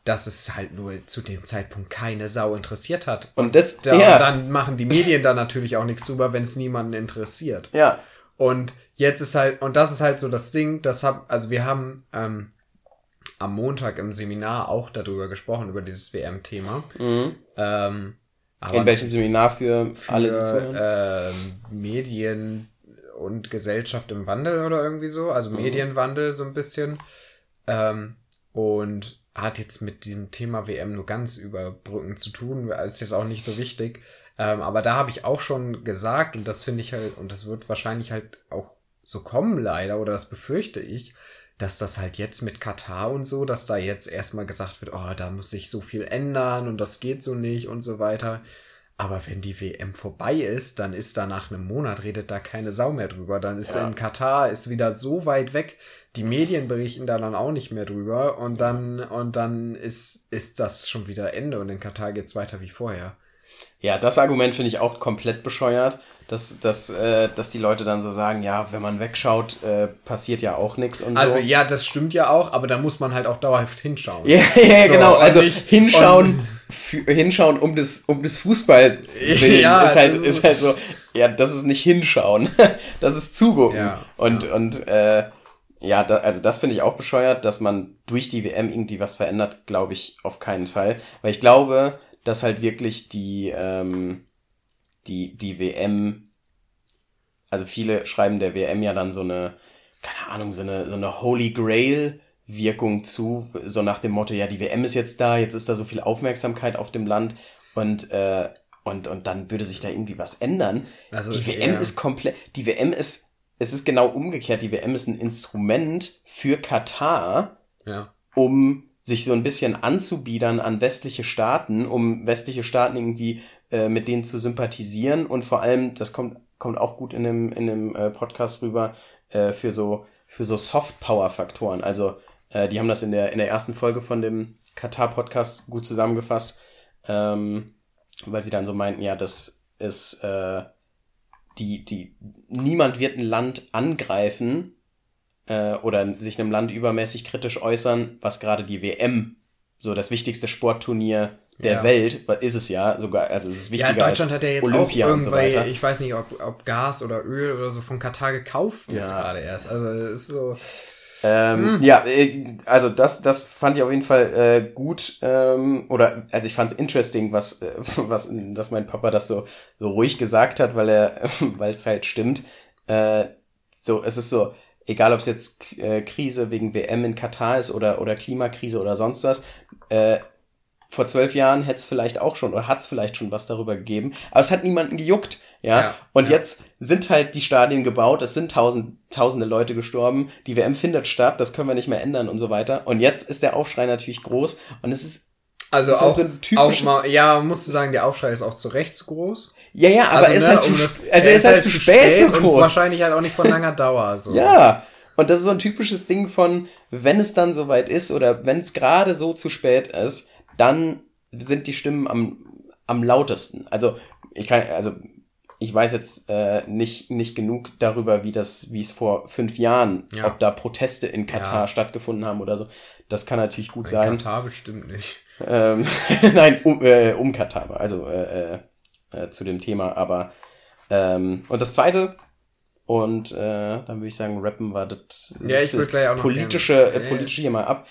dass es halt nur zu dem Zeitpunkt keine Sau interessiert hat. Und, das, da, ja. dann machen die Medien da natürlich auch nichts drüber, wenn es niemanden interessiert. Ja. Und jetzt ist halt, und das ist halt so das Ding, das hab, also wir haben ähm, am Montag im Seminar auch darüber gesprochen, über dieses WM-Thema. Mhm. Ähm, aber In welchem Seminar für, für alle, die zuhören? Äh, Medien und Gesellschaft im Wandel oder irgendwie so. Also mhm. Medienwandel so ein bisschen. Ähm, und hat jetzt mit dem Thema WM nur ganz überbrücken zu tun. Ist jetzt auch nicht so wichtig. Ähm, aber da habe ich auch schon gesagt, und das finde ich halt, und das wird wahrscheinlich halt auch so kommen leider, oder das befürchte ich, dass das halt jetzt mit Katar und so, dass da jetzt erstmal gesagt wird, oh, da muss sich so viel ändern und das geht so nicht und so weiter. Aber wenn die WM vorbei ist, dann ist da nach einem Monat, redet da keine Sau mehr drüber. Dann ist ja. in Katar, ist wieder so weit weg. Die Medien berichten da dann auch nicht mehr drüber. Und dann, und dann ist, ist das schon wieder Ende. Und in Katar geht's weiter wie vorher. Ja, das Argument finde ich auch komplett bescheuert dass, dass, äh, dass die Leute dann so sagen, ja, wenn man wegschaut, äh, passiert ja auch nichts und also, so. ja, das stimmt ja auch, aber da muss man halt auch dauerhaft hinschauen. Ja, ja, so, genau. Also hinschauen, hinschauen um des, um des Fußballs willen ja, ist halt, ist halt so, ja, das ist nicht hinschauen. das ist zugucken. Ja, und, ja. und, äh, ja, da, also das finde ich auch bescheuert, dass man durch die WM irgendwie was verändert, glaube ich auf keinen Fall. Weil ich glaube, dass halt wirklich die, ähm, die, die WM, also viele schreiben der WM ja dann so eine, keine Ahnung, so eine, so eine Holy Grail Wirkung zu, so nach dem Motto, ja, die WM ist jetzt da, jetzt ist da so viel Aufmerksamkeit auf dem Land und, äh, und, und dann würde sich da irgendwie was ändern. Also, die WM ja. ist komplett, die WM ist es ist genau umgekehrt. Die WM ist ein Instrument für Katar, ja. um sich so ein bisschen anzubiedern an westliche Staaten, um westliche Staaten irgendwie äh, mit denen zu sympathisieren und vor allem, das kommt, kommt auch gut in dem, in dem äh, Podcast rüber, äh, für so, für so Soft-Power-Faktoren. Also, äh, die haben das in der, in der ersten Folge von dem Katar-Podcast gut zusammengefasst, ähm, weil sie dann so meinten, ja, das ist, äh, die, die, niemand wird ein Land angreifen äh, oder sich einem Land übermäßig kritisch äußern, was gerade die WM, so das wichtigste Sportturnier der ja. Welt, ist es ja sogar, also es ist wichtiger ja, Deutschland hat ja jetzt Olympia auch irgendwie, so ich weiß nicht, ob, ob Gas oder Öl oder so von Katar gekauft wird ja. gerade erst. Also ist so. Ähm, hm. Ja, äh, also das, das fand ich auf jeden Fall äh, gut. Ähm, oder also ich fand es interesting, was, äh, was, dass mein Papa das so, so ruhig gesagt hat, weil er, weil es halt stimmt. Äh, so, es ist so, egal ob es jetzt äh, Krise wegen WM in Katar ist oder, oder Klimakrise oder sonst was, äh, vor zwölf Jahren hätte es vielleicht auch schon oder hat es vielleicht schon was darüber gegeben, aber es hat niemanden gejuckt. Ja, ja und ja. jetzt sind halt die Stadien gebaut, es sind tausend, tausende Leute gestorben, die WM findet statt, das können wir nicht mehr ändern und so weiter. Und jetzt ist der Aufschrei natürlich groß und es ist also auch, so auch mal, ja, musst du sagen, der Aufschrei ist auch zu rechts groß. Ja, ja, aber also, ist ne, halt zu, das, also er ist, halt, halt zu spät, spät so groß. wahrscheinlich halt auch nicht von langer Dauer. So. ja, und das ist so ein typisches Ding von, wenn es dann soweit ist oder wenn es gerade so zu spät ist, dann sind die Stimmen am, am lautesten. Also ich kann, also ich weiß jetzt äh, nicht, nicht genug darüber, wie das, wie es vor fünf Jahren, ja. ob da Proteste in Katar ja. stattgefunden haben oder so. Das kann natürlich gut in sein. Katar bestimmt nicht. Ähm, nein, um, äh, um Katar, also äh, äh, äh, zu dem Thema. Aber ähm, und das zweite, und äh, dann würde ich sagen, rappen war das, ja, ich das gleich auch noch politische, äh, politische hier mal ab.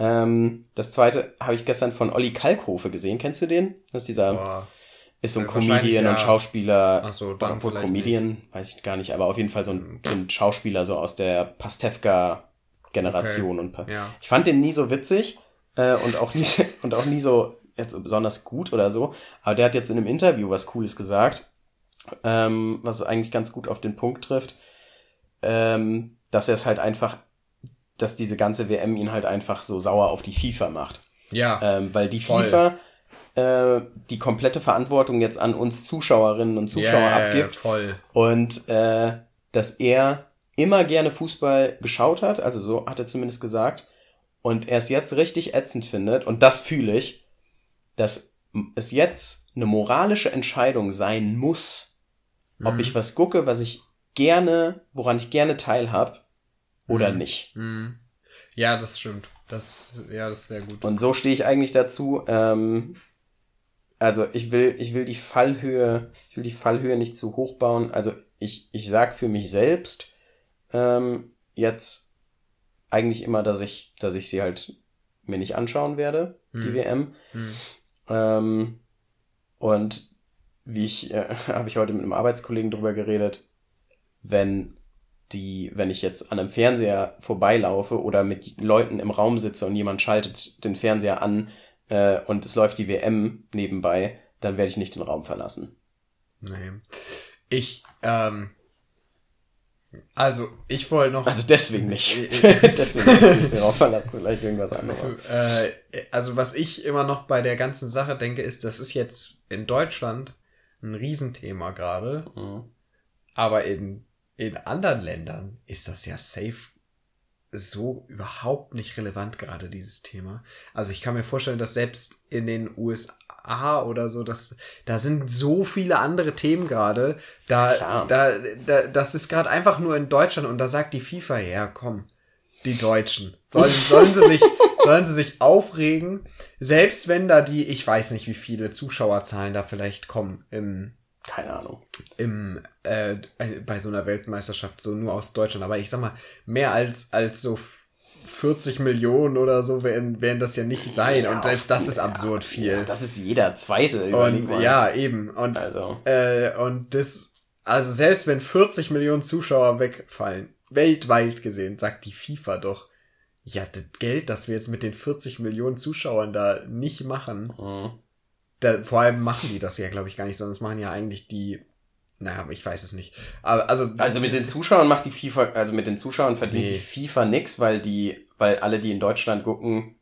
Ähm, das zweite habe ich gestern von Olli Kalkhofe gesehen. Kennst du den? Das ist dieser, Boah. ist so ein Comedian ja. und Schauspieler. Ach so, dann obwohl Comedian, nicht. weiß ich gar nicht, aber auf jeden Fall so ein, so ein Schauspieler so aus der Pastewka Generation okay. und ja. ich fand den nie so witzig äh, und auch nie und auch nie so jetzt besonders gut oder so, aber der hat jetzt in einem Interview was cooles gesagt, ähm, was eigentlich ganz gut auf den Punkt trifft, ähm, dass er es halt einfach dass diese ganze WM ihn halt einfach so sauer auf die FIFA macht. Ja. Ähm, weil die voll. FIFA äh, die komplette Verantwortung jetzt an uns Zuschauerinnen und Zuschauer yeah, abgibt. Voll. Und äh, dass er immer gerne Fußball geschaut hat, also so hat er zumindest gesagt, und er es jetzt richtig ätzend findet, und das fühle ich, dass es jetzt eine moralische Entscheidung sein muss, mhm. ob ich was gucke, was ich gerne, woran ich gerne teilhab, oder mhm. nicht. Mhm. Ja, das stimmt. Das, ja, das ist sehr gut. Und so stehe ich eigentlich dazu. Ähm, also ich will, ich will die Fallhöhe, ich will die Fallhöhe nicht zu hoch bauen. Also ich, ich sag für mich selbst ähm, jetzt eigentlich immer, dass ich, dass ich sie halt mir nicht anschauen werde, hm. die WM. Hm. Ähm, und wie ich, äh, habe ich heute mit einem Arbeitskollegen drüber geredet, wenn die, wenn ich jetzt an einem Fernseher vorbeilaufe oder mit Leuten im Raum sitze und jemand schaltet den Fernseher an äh, und es läuft die WM nebenbei, dann werde ich nicht den Raum verlassen. Nee. Ich, ähm, also, ich wollte noch. Also deswegen nicht. deswegen will ich den Raum verlassen, vielleicht irgendwas anderes. Äh, also, was ich immer noch bei der ganzen Sache denke, ist, das ist jetzt in Deutschland ein Riesenthema gerade. Mhm. Aber in in anderen Ländern ist das ja safe so überhaupt nicht relevant gerade dieses Thema. Also ich kann mir vorstellen, dass selbst in den USA oder so, dass da sind so viele andere Themen gerade. Da, da, da, das ist gerade einfach nur in Deutschland und da sagt die FIFA, ja, komm, die Deutschen sollen, sollen sie sich, sollen sie sich aufregen, selbst wenn da die, ich weiß nicht, wie viele Zuschauerzahlen da vielleicht kommen im Keine Ahnung. Im, äh, bei so einer Weltmeisterschaft, so nur aus Deutschland. Aber ich sag mal, mehr als, als so 40 Millionen oder so werden, werden das ja nicht sein. Ja, und selbst das ist absurd viel. Ja, das ist jeder zweite. Und, ja, eben. Und, also. Äh, und das, also selbst wenn 40 Millionen Zuschauer wegfallen, weltweit gesehen, sagt die FIFA doch, ja, das Geld, das wir jetzt mit den 40 Millionen Zuschauern da nicht machen, mhm. Da, vor allem machen die das ja, glaube ich, gar nicht, sondern das machen ja eigentlich die, naja, ich weiß es nicht. Aber also, also mit den Zuschauern macht die FIFA, also mit den Zuschauern verdient nee. die FIFA nix, weil die, weil alle, die in Deutschland gucken,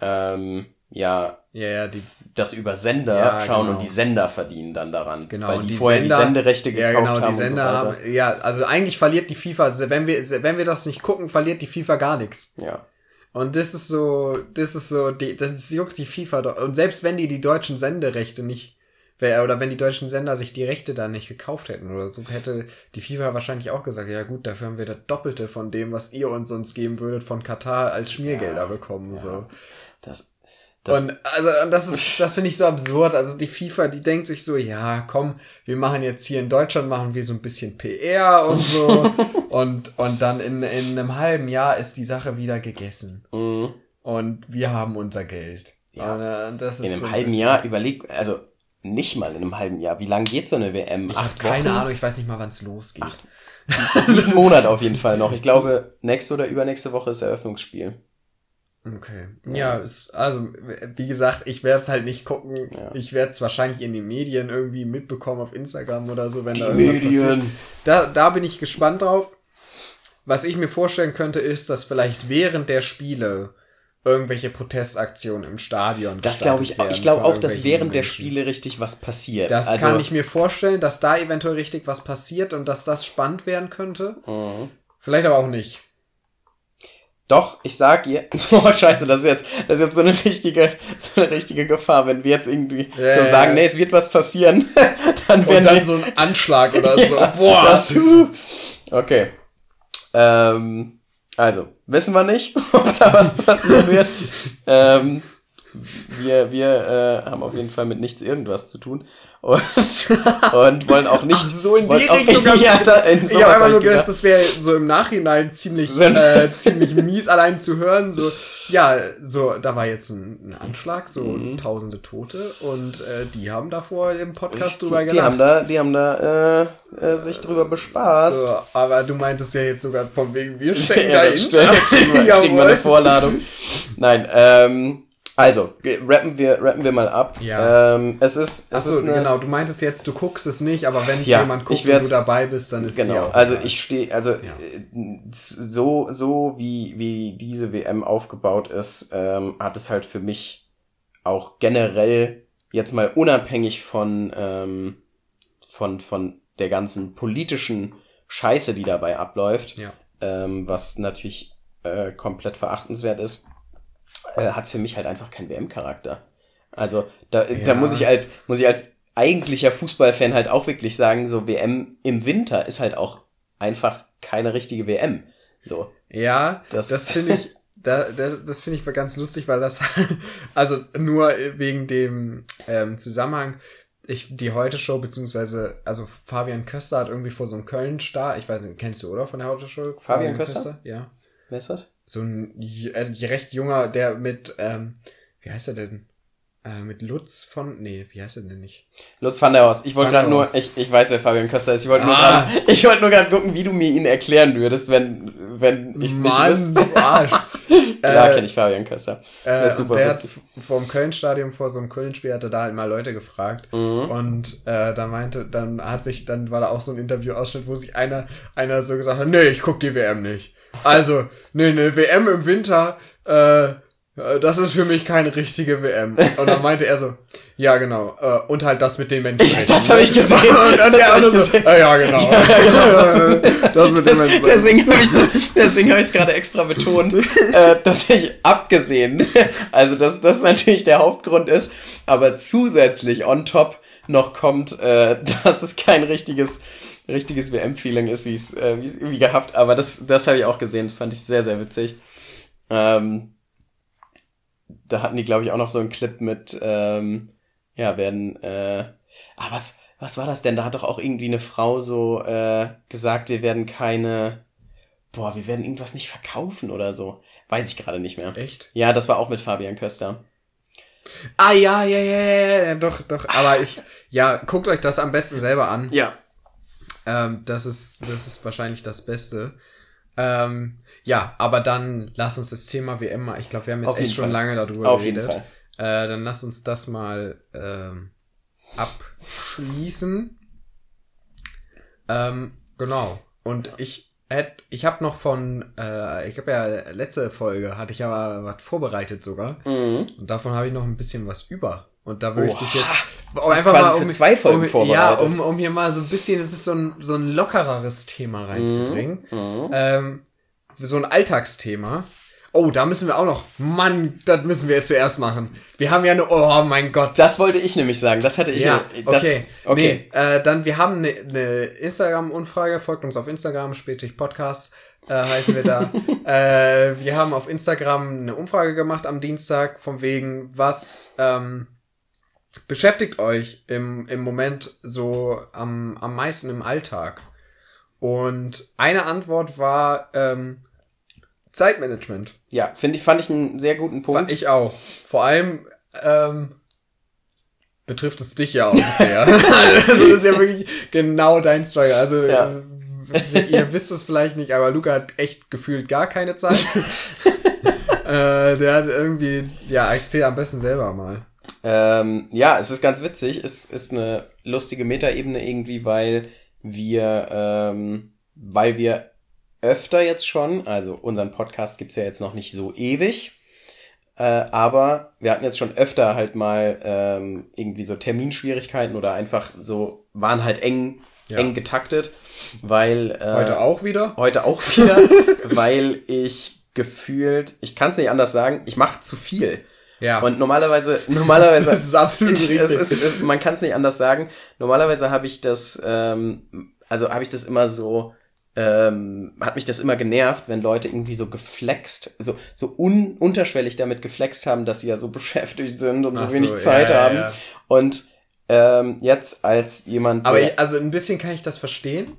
ähm, ja, ja, ja, die, das über Sender ja, schauen genau. und die Sender verdienen dann daran. Genau, weil die, die vorher Sender, die Senderechte gekauft ja, genau, haben. Die Sender so haben, ja, also eigentlich verliert die FIFA, wenn wir, wenn wir das nicht gucken, verliert die FIFA gar nichts. Ja. Und das ist so, das ist so, die, das juckt die FIFA doch. Und selbst wenn die die deutschen Senderechte nicht, oder wenn die deutschen Sender sich die Rechte da nicht gekauft hätten oder so, hätte die FIFA wahrscheinlich auch gesagt, ja gut, dafür haben wir das Doppelte von dem, was ihr uns sonst geben würdet, von Katar als Schmiergelder ja, bekommen, ja. so. Das, das und also und das ist das finde ich so absurd. Also die FIFA, die denkt sich so, ja, komm, wir machen jetzt hier in Deutschland machen wir so ein bisschen PR und so und und dann in in einem halben Jahr ist die Sache wieder gegessen. Mhm. Und wir haben unser Geld. Ja. Und, äh, das ist in einem so ein halben bisschen- Jahr überleg, also nicht mal in einem halben Jahr. Wie lang geht so eine WM? Ich Acht keine Wochen? Ahnung, ich weiß nicht mal, wann es losgeht. Acht. Monat auf jeden Fall noch. Ich glaube, nächste oder übernächste Woche ist Eröffnungsspiel. Okay. Ja, ist, also wie gesagt, ich werde es halt nicht gucken. Ja. Ich werde es wahrscheinlich in den Medien irgendwie mitbekommen auf Instagram oder so, wenn Die da irgendwas passiert. Medien. Da, da bin ich gespannt drauf. Was ich mir vorstellen könnte, ist, dass vielleicht während der Spiele irgendwelche Protestaktionen im Stadion Das glaube ich auch. Ich glaube auch, dass während der Menschen. Spiele richtig was passiert. Das also, kann ich mir vorstellen, dass da eventuell richtig was passiert und dass das spannend werden könnte. Mhm. Vielleicht aber auch nicht. Doch, ich sag ihr, oh scheiße, das ist jetzt, das ist jetzt so eine richtige, so eine richtige Gefahr, wenn wir jetzt irgendwie Ja, so sagen, nee, es wird was passieren, dann werden dann wir so ein Anschlag oder so. Ja, Boah. das, okay. Ähm, also, wissen wir nicht, ob da was passieren wird. ähm, wir wir äh, haben auf jeden Fall mit nichts irgendwas zu tun und, und wollen auch nicht Ach, so in die auch- Richtung du- ja, da, in Ich habe einfach nur ich gedacht, das wäre so im Nachhinein ziemlich, äh, ziemlich mies allein zu hören. So, ja, so, da war jetzt ein, ein Anschlag, so Mhm. tausende Tote und äh, die haben davor im Podcast drüber die, die haben gelacht. da, die haben da äh, äh, sich drüber bespaßt. So, aber du meintest ja jetzt sogar von wegen, wir stecken Ja, dahinter. stimmt. Kriegen wir, eine. Vorladung. Nein, ähm, also, rappen wir, rappen wir mal ab. Ja. Ähm, es ist, es Achso, ist eine, genau, du meintest jetzt, du guckst es nicht, aber wenn es Ja, jemand guckt und du dabei bist, dann ist dir Genau, auch also ich stehe, also äh, so so wie wie diese WM aufgebaut ist, ähm, hat es halt für mich auch generell jetzt mal unabhängig von ähm, von von der ganzen politischen Scheiße, die dabei abläuft, Ja. ähm, was natürlich äh, komplett verachtenswert ist, äh, hat es für mich halt einfach keinen WM-Charakter. Also da, da Ja. muss ich als muss ich als eigentlicher Fußballfan halt auch wirklich sagen, so WM im Winter ist halt auch einfach keine richtige WM. So. Ja, Das- das, finde ich, da, das, das finde ich ganz lustig, weil das, also nur wegen dem ähm, Zusammenhang, ich, die Heute-Show, beziehungsweise, also Fabian Köster hat irgendwie vor so einem Köln-Star, ich weiß nicht, kennst du, oder, von der Heute-Show? Fabian Köster? Ja. Wer ist das? So ein äh, recht junger, der mit, ähm, wie heißt er denn? Äh, mit Lutz von, nee, wie heißt er denn nicht? Lutz van der Horst. Ich wollte gerade nur, ich, ich weiß, wer Fabian Köster ist. Ich wollte nur Ah. gerade, ich wollte nur gerade gucken, wie du mir ihn erklären würdest, wenn, wenn ich es nicht wüsste. Arsch. Klar Äh, kenne ich Fabian Köster. Äh, ist super und der hat witzig. vor dem Köln-Stadion, vor so einem Köln-Spiel, hatte da halt mal Leute gefragt. Mhm. Und äh, da meinte, dann hat sich, dann war da auch so ein Interview-Ausschnitt, wo sich einer, einer so gesagt hat, nee, ich guck die WM nicht. Also, nee, ne WM im Winter, äh, äh, das ist für mich keine richtige WM. Und dann meinte er so, ja, genau, äh, und halt das mit den Menschenrechten. Das habe ich gesehen. Und dann der hab ich andere so, gesehen. ja, genau. Ja, genau, das- das mit den Das, Menschenrechten. deswegen habe ich deswegen habe ich es gerade extra betont, dass ich abgesehen, also dass das natürlich der Hauptgrund ist, aber zusätzlich on top noch kommt, äh, dass es kein richtiges richtiges WM-Feeling ist, wie es äh, wie, wie gehabt. Aber das das habe ich auch gesehen, das fand ich sehr sehr witzig. Ähm, da hatten die glaube ich auch noch so einen Clip mit, ähm, ja werden, äh, ah was was war das denn? Da hat doch auch irgendwie eine Frau so äh, gesagt, wir werden keine, boah, wir werden irgendwas nicht verkaufen oder so. Weiß ich gerade nicht mehr. Echt? Ja, das war auch mit Fabian Köster. Ah, ja, ja, ja, ja, ja, doch, doch. Aber ist, ja, guckt euch das am besten selber an. Ja. Ähm, das ist, das ist wahrscheinlich das Beste. Ähm, ja, aber dann lass uns das Thema WM mal, ich glaube, wir haben jetzt Auf echt schon Fall. lange darüber Auf geredet. jeden Fall. Äh, dann lass uns das mal ähm, abschließen. Ähm, genau. Und ich hätte, ich habe noch von, äh, ich habe ja letzte Folge hatte ich ja was vorbereitet sogar. Mhm. Und davon habe ich noch ein bisschen was über. Und da würde ich dich jetzt um hast quasi für zwei Folgen um. Ja, um, um hier mal so ein bisschen, das ist so ein, so ein lockereres Thema reinzubringen. Mhm. Ähm, so ein Alltagsthema. Oh, da müssen wir auch noch. Mann, das müssen wir jetzt zuerst machen. Wir haben ja eine. Oh mein Gott. Das wollte ich nämlich sagen. Das hatte ich. Ja, das, okay. Okay. Nee, äh, dann, wir haben eine ne, Instagram-Umfrage. Folgt uns auf Instagram, Spätig Podcast äh, heißen wir da. äh, wir haben auf Instagram eine Umfrage gemacht am Dienstag, von wegen, was ähm, beschäftigt euch im, im Moment so am, am meisten im Alltag? Und eine Antwort war ähm, Zeitmanagement. Ja, finde ich, fand ich einen sehr guten Punkt. Ich auch. Vor allem ähm, betrifft es dich ja auch sehr. also das ist ja wirklich genau dein Struggle. Also Ja. äh, ihr wisst es vielleicht nicht, aber Luca hat echt gefühlt gar keine Zeit. äh, der hat irgendwie, ja, erzähl am besten selber mal. Ähm, ja, es ist ganz witzig. Es ist eine lustige Metaebene irgendwie, weil wir, ähm, weil wir öfter jetzt schon, also unseren Podcast gibt's ja jetzt noch nicht so ewig, äh, aber wir hatten jetzt schon öfter halt mal ähm, irgendwie so Terminschwierigkeiten oder einfach so, waren halt eng, Ja. eng getaktet, weil äh, Heute auch wieder? Heute auch wieder, weil ich gefühlt, ich kann es nicht anders sagen, ich mache zu viel. Ja. Und normalerweise, normalerweise, Das ist absolut richtig. es, es, man kann es nicht anders sagen. Normalerweise habe ich das, ähm, also habe ich das immer so, ähm, hat mich das immer genervt, wenn Leute irgendwie so geflext, so so un, unterschwellig damit geflext haben, dass sie ja so beschäftigt sind und so so, wenig Zeit ja, haben. ja. Und ähm, jetzt als jemand, Aber ich, also ein bisschen kann ich das verstehen,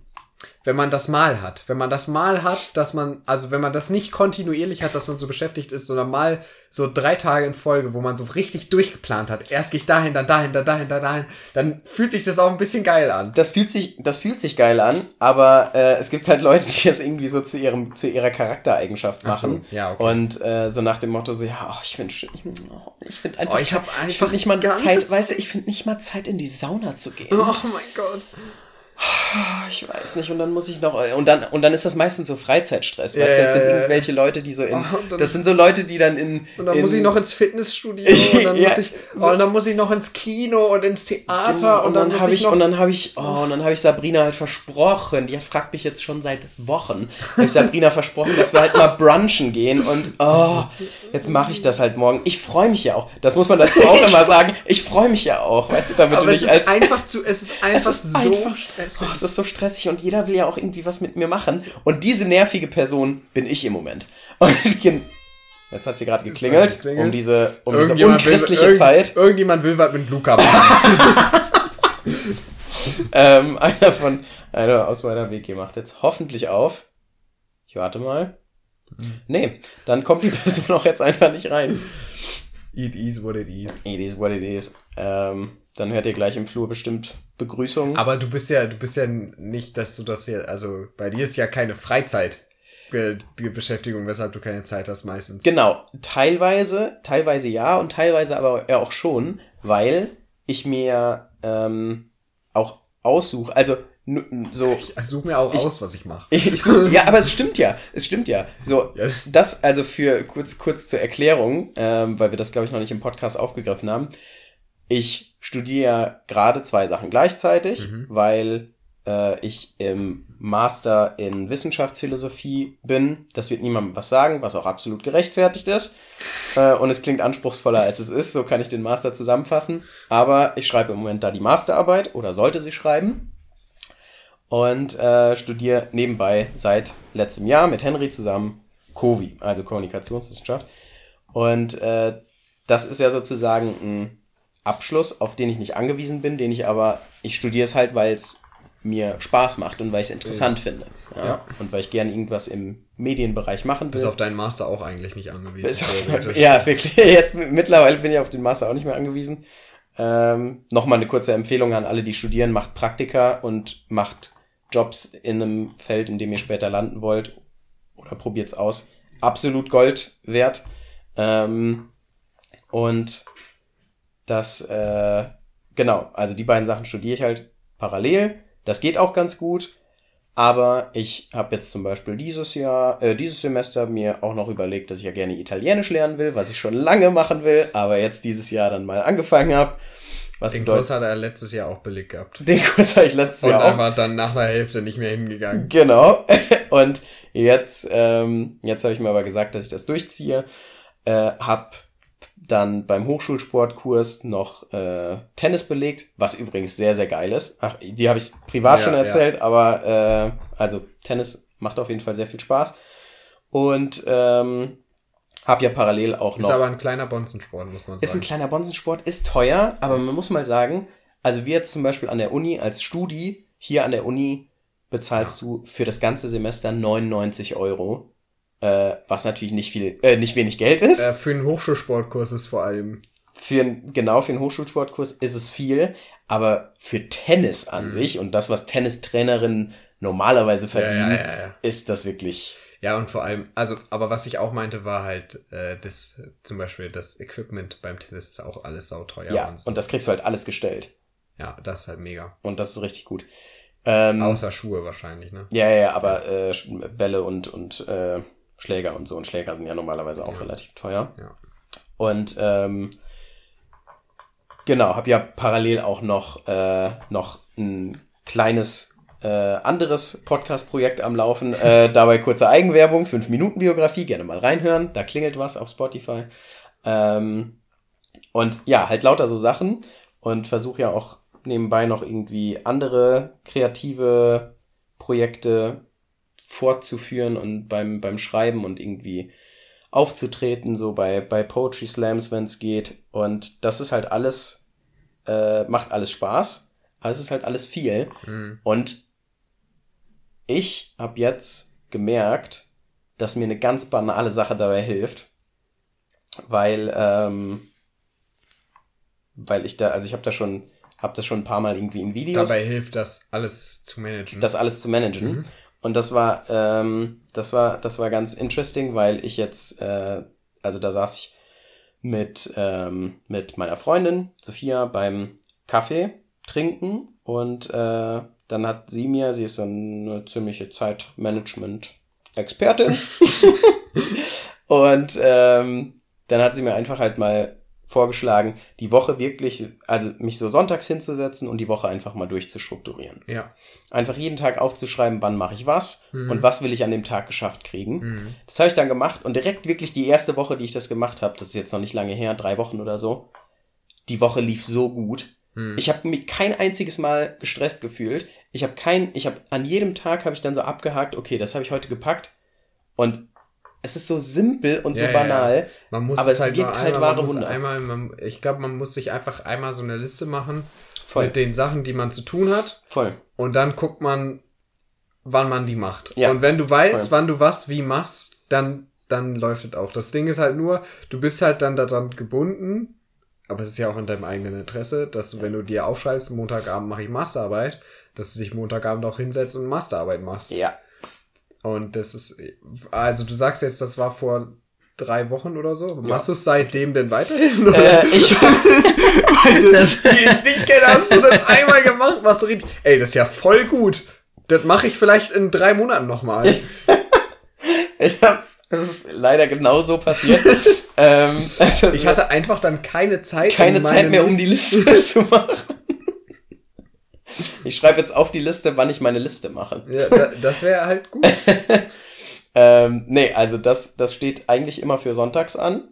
wenn man das mal hat. Wenn man das mal hat, dass man, also wenn man das nicht kontinuierlich hat, dass man so beschäftigt ist, sondern mal so drei Tage in Folge, wo man so richtig durchgeplant hat. Erst gehe ich dahin, dann dahin, dann dahin, dann dahin. Dann fühlt sich das auch ein bisschen geil an. das fühlt sich, das fühlt sich geil an, aber äh, es gibt halt Leute, die das irgendwie so zu ihrem, zu ihrer Charaktereigenschaft Ach so, machen. ja, okay. Und äh, so nach dem Motto so, ja, oh, ich finde, ich, oh, ich finde einfach, Oh, ich hab ich einfach finde nicht mal Zeit- weißt du, ich finde nicht mal Zeit in die Sauna zu gehen. Oh mein Gott. Ich weiß nicht, und dann muss ich noch, und dann, und dann ist das meistens so Freizeitstress, Ja, weißt du, das sind irgendwelche Leute, die so in, Oh, und dann- das sind so Leute, die dann in, Und dann in, muss ich noch ins Fitnessstudio und dann Ja, muss ich, oh, und dann muss ich noch ins Kino und ins Theater Genau, und dann, muss habe ich noch und dann habe ich, oh, und dann habe ich Sabrina halt versprochen. Die fragt mich jetzt schon seit Wochen. Habe ich Sabrina versprochen, dass wir halt mal brunchen gehen und oh, jetzt mache ich das halt morgen. Ich freue mich ja auch. Das muss man dazu auch immer sagen. Ich freue mich ja auch, weißt du, damit aber du es nicht ist als einfach zu, es ist einfach es ist so einfach, stressig. Oh, es ist so stressig und jeder will ja auch irgendwie was mit mir machen. Und diese nervige Person bin ich im Moment. Und jetzt hat sie gerade geklingelt, geklingelt. um diese, um diese Irgendjemand will- unchristliche irgend- Zeit. Irgendjemand will was mit Luca machen. ähm, einer von, einer aus meiner WG macht jetzt hoffentlich auf. Ich warte mal. Nee, dann kommt die Person auch jetzt einfach nicht rein. it is what it is. It is what it is. Ähm, dann hört ihr gleich im Flur bestimmt Begrüßung. Aber du bist ja, du bist ja nicht, dass du das hier, also bei dir ist ja keine Freizeit. Beschäftigung, weshalb du keine Zeit hast meistens. Genau, teilweise, teilweise ja und teilweise aber ja auch schon, weil ich mir ähm, auch aussuche, also so Ich suche mir auch aus, was ich mache. Ich so, ja, aber es stimmt ja. Es stimmt ja. So, Ja. das also für kurz, kurz zur Erklärung, ähm, weil wir das, glaube ich, noch nicht im Podcast aufgegriffen haben. Ich studiere gerade zwei Sachen gleichzeitig, Mhm. weil äh, ich im Master in Wissenschaftsphilosophie bin. Das wird niemandem was sagen, was auch absolut gerechtfertigt ist. Äh, und es klingt anspruchsvoller, als es ist. So kann ich den Master zusammenfassen. Aber ich schreibe im Moment da die Masterarbeit oder sollte sie schreiben und äh, studiere nebenbei seit letztem Jahr mit Henry zusammen COVI, also Kommunikationswissenschaft. Und äh, das ist ja sozusagen ein Abschluss, auf den ich nicht angewiesen bin, den ich aber, ich studiere es halt, weil es mir Spaß macht und weil ich es interessant ja. finde. Ja? ja? Und weil ich gerne irgendwas im Medienbereich machen will. Bis auf deinen Master auch eigentlich nicht angewiesen. Auf, ja, wirklich. Jetzt mittlerweile bin ich auf den Master auch nicht mehr angewiesen. Ähm, Nochmal eine kurze Empfehlung an alle, die studieren, macht Praktika und macht Jobs in einem Feld, in dem ihr später landen wollt. Oder probiert's aus. Absolut Gold wert. Ähm, und das, äh, genau, also die beiden Sachen studiere ich halt parallel. Das geht auch ganz gut. Aber ich habe jetzt zum Beispiel dieses Jahr, äh, dieses Semester mir auch noch überlegt, dass ich ja gerne Italienisch lernen will, was ich schon lange machen will, aber jetzt dieses Jahr dann mal angefangen habe. Was Den bedeutet, Kurs hat er letztes Jahr auch billig gehabt. Den Kurs habe ich letztes Und Jahr auch. Und einfach dann nach der Hälfte nicht mehr hingegangen. Genau. Und jetzt, ähm, jetzt habe ich mir aber gesagt, dass ich das durchziehe. Äh, hab dann beim Hochschulsportkurs noch äh, Tennis belegt, was übrigens sehr, sehr geil ist. Ach, die habe ich privat ja, schon erzählt, ja. aber äh, also Tennis macht auf jeden Fall sehr viel Spaß. Und ähm, habe ja parallel auch noch. Ist aber ein kleiner Bonzensport, muss man sagen. Ist ein kleiner Bonzensport, ist teuer, aber man muss mal sagen, also wir jetzt zum Beispiel an der Uni als Studi, hier an der Uni bezahlst ja. du für das ganze Semester 99 Euro äh, was natürlich nicht viel, äh, nicht wenig Geld ist. Äh, für einen Hochschulsportkurs ist vor allem. Für ein, genau, für einen Hochschulsportkurs ist es viel, aber für Tennis an mhm. sich und das, was Tennistrainerinnen normalerweise verdienen, ja, ja, ja, ist das wirklich. Ja, und vor allem, also, aber was ich auch meinte, war halt, äh, das, zum Beispiel das Equipment beim Tennis ist auch alles sauteuer. Ja, und, so. und das kriegst du halt alles gestellt. Ja, das ist halt mega. Und das ist richtig gut. Ähm, Außer Schuhe wahrscheinlich, ne? Ja, ja, aber äh, Bälle und, und äh, Schläger und so. Und Schläger sind ja normalerweise auch ja. relativ teuer. Ja. Und ähm, genau, habe ja parallel auch noch, äh, noch ein kleines äh, anderes Podcast-Projekt am Laufen. Äh, dabei kurze Eigenwerbung, 5 Minuten Biografie, gerne mal reinhören. Da klingelt was auf Spotify. Ähm, und ja, halt lauter so Sachen. Und versuche ja auch nebenbei noch irgendwie andere kreative Projekte fortzuführen und beim, beim Schreiben und irgendwie aufzutreten, so bei, bei Poetry Slams, wenn es geht. Und das ist halt alles, äh, macht alles Spaß, aber es ist halt alles viel. Mhm. Und ich habe jetzt gemerkt, dass mir eine ganz banale Sache dabei hilft, weil, ähm, weil ich da, also ich habe da schon, habe das schon ein paar Mal irgendwie in Videos. Dabei hilft das alles zu managen. Das alles zu managen. Mhm. Und das war, ähm, das war, das war ganz interesting, weil ich jetzt, äh, also da saß ich mit, ähm, mit meiner Freundin Sophia beim Kaffee trinken und äh, dann hat sie mir, sie ist so eine ziemliche Zeitmanagement-Expertin. Und ähm, dann hat sie mir einfach halt mal vorgeschlagen, die Woche wirklich, also mich so sonntags hinzusetzen und die Woche einfach mal durchzustrukturieren. Ja. Einfach jeden Tag aufzuschreiben, wann mache ich was mhm. und was will ich an dem Tag geschafft kriegen. Mhm. Das habe ich dann gemacht und direkt wirklich die erste Woche, die ich das gemacht habe, das ist jetzt noch nicht lange her, drei Wochen oder so, die Woche lief so gut. Mhm. Ich habe mich kein einziges Mal gestresst gefühlt. Ich habe kein, ich habe an jedem Tag habe ich dann so abgehakt, okay, das habe ich heute gepackt und es ist so simpel und ja, so banal, ja, Man muss aber es, halt gibt halt einmal, wahre Wunder. Einmal, man, ich glaube, man muss sich einfach einmal so eine Liste machen Voll. mit den Sachen, die man zu tun hat. Voll. Und dann guckt man, wann man die macht. Ja. Und wenn du weißt, Voll. wann du was wie machst, dann dann läuft es auch. Das Ding ist halt nur, du bist halt dann daran gebunden, aber es ist ja auch in deinem eigenen Interesse, dass du, wenn du dir aufschreibst, Montagabend mache ich Masterarbeit, dass du dich Montagabend auch hinsetzt und Masterarbeit machst. Ja. Und das ist, also du sagst jetzt, das war vor drei Wochen oder so. Machst du es seitdem denn weiterhin? Äh, ich hab's. Weil du dich kenne, hast du das einmal gemacht, was du richtig. Ey, das ist ja voll gut. Das mache ich vielleicht in drei Monaten nochmal. ich hab's. Das ist leider genau so passiert. ähm, also ich hatte einfach dann keine Zeit. Keine Zeit mehr, um die Liste zu machen. Ich schreibe jetzt auf die Liste, wann ich meine Liste mache. Ja, da, das wäre halt gut. ähm, nee, also das, das steht eigentlich immer für sonntags an,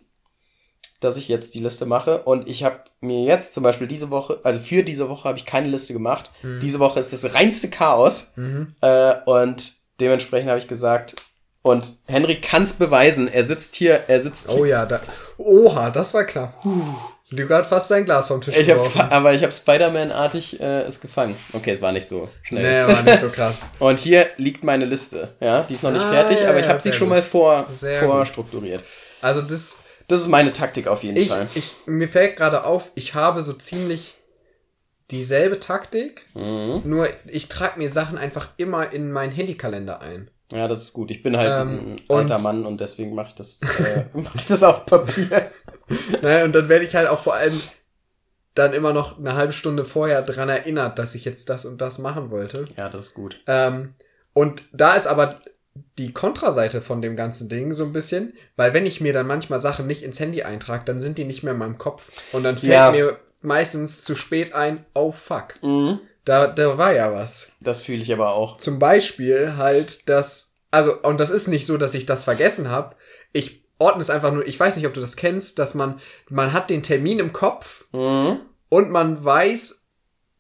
dass ich jetzt die Liste mache. Und ich habe mir jetzt zum Beispiel diese Woche, also für diese Woche habe ich keine Liste gemacht. Mhm. Diese Woche ist das reinste Chaos. Mhm. Äh, und dementsprechend habe ich gesagt, und Henry kann es beweisen. Er sitzt hier, er sitzt. Oh ja, da. Oha, das war klar. Puh. Luca hat fast sein Glas vom Tisch Ich hab, geworfen. fa- aber ich habe Spider-Man-artig äh, es gefangen. Okay, es war nicht so schnell. Nee, war nicht so krass. Und hier liegt meine Liste. Ja, die ist noch nicht Ah, fertig, ja, aber ich ja, habe sie sehr schon gut. mal vor, Sehr gut. vorstrukturiert. Also das, Das ist meine Taktik auf jeden ich, Fall. ich, mir fällt gerade auf, ich habe so ziemlich dieselbe Taktik, Mhm. nur ich trage mir Sachen einfach immer in meinen Handykalender ein. Ja, das ist gut. Ich bin halt Ähm, ein alter und- Mann und deswegen mache ich das, äh, mach ich das auf Papier. Ne, und dann werde ich halt auch vor allem dann immer noch eine halbe Stunde vorher dran erinnert, dass ich jetzt das und das machen wollte. Ja, das ist gut. Ähm, und da ist aber die Kontraseite von dem ganzen Ding so ein bisschen, weil wenn ich mir dann manchmal Sachen nicht ins Handy eintrage, dann sind die nicht mehr in meinem Kopf. Und dann fällt Ja. mir meistens zu spät ein, oh fuck, Mhm. da, da war ja was. Das fühle ich aber auch. Zum Beispiel halt das, also, und das ist nicht so, dass ich das vergessen habe. Ich ordne es einfach nur, ich weiß nicht, ob du das kennst, dass man, man hat den Termin im Kopf Mhm. und man weiß,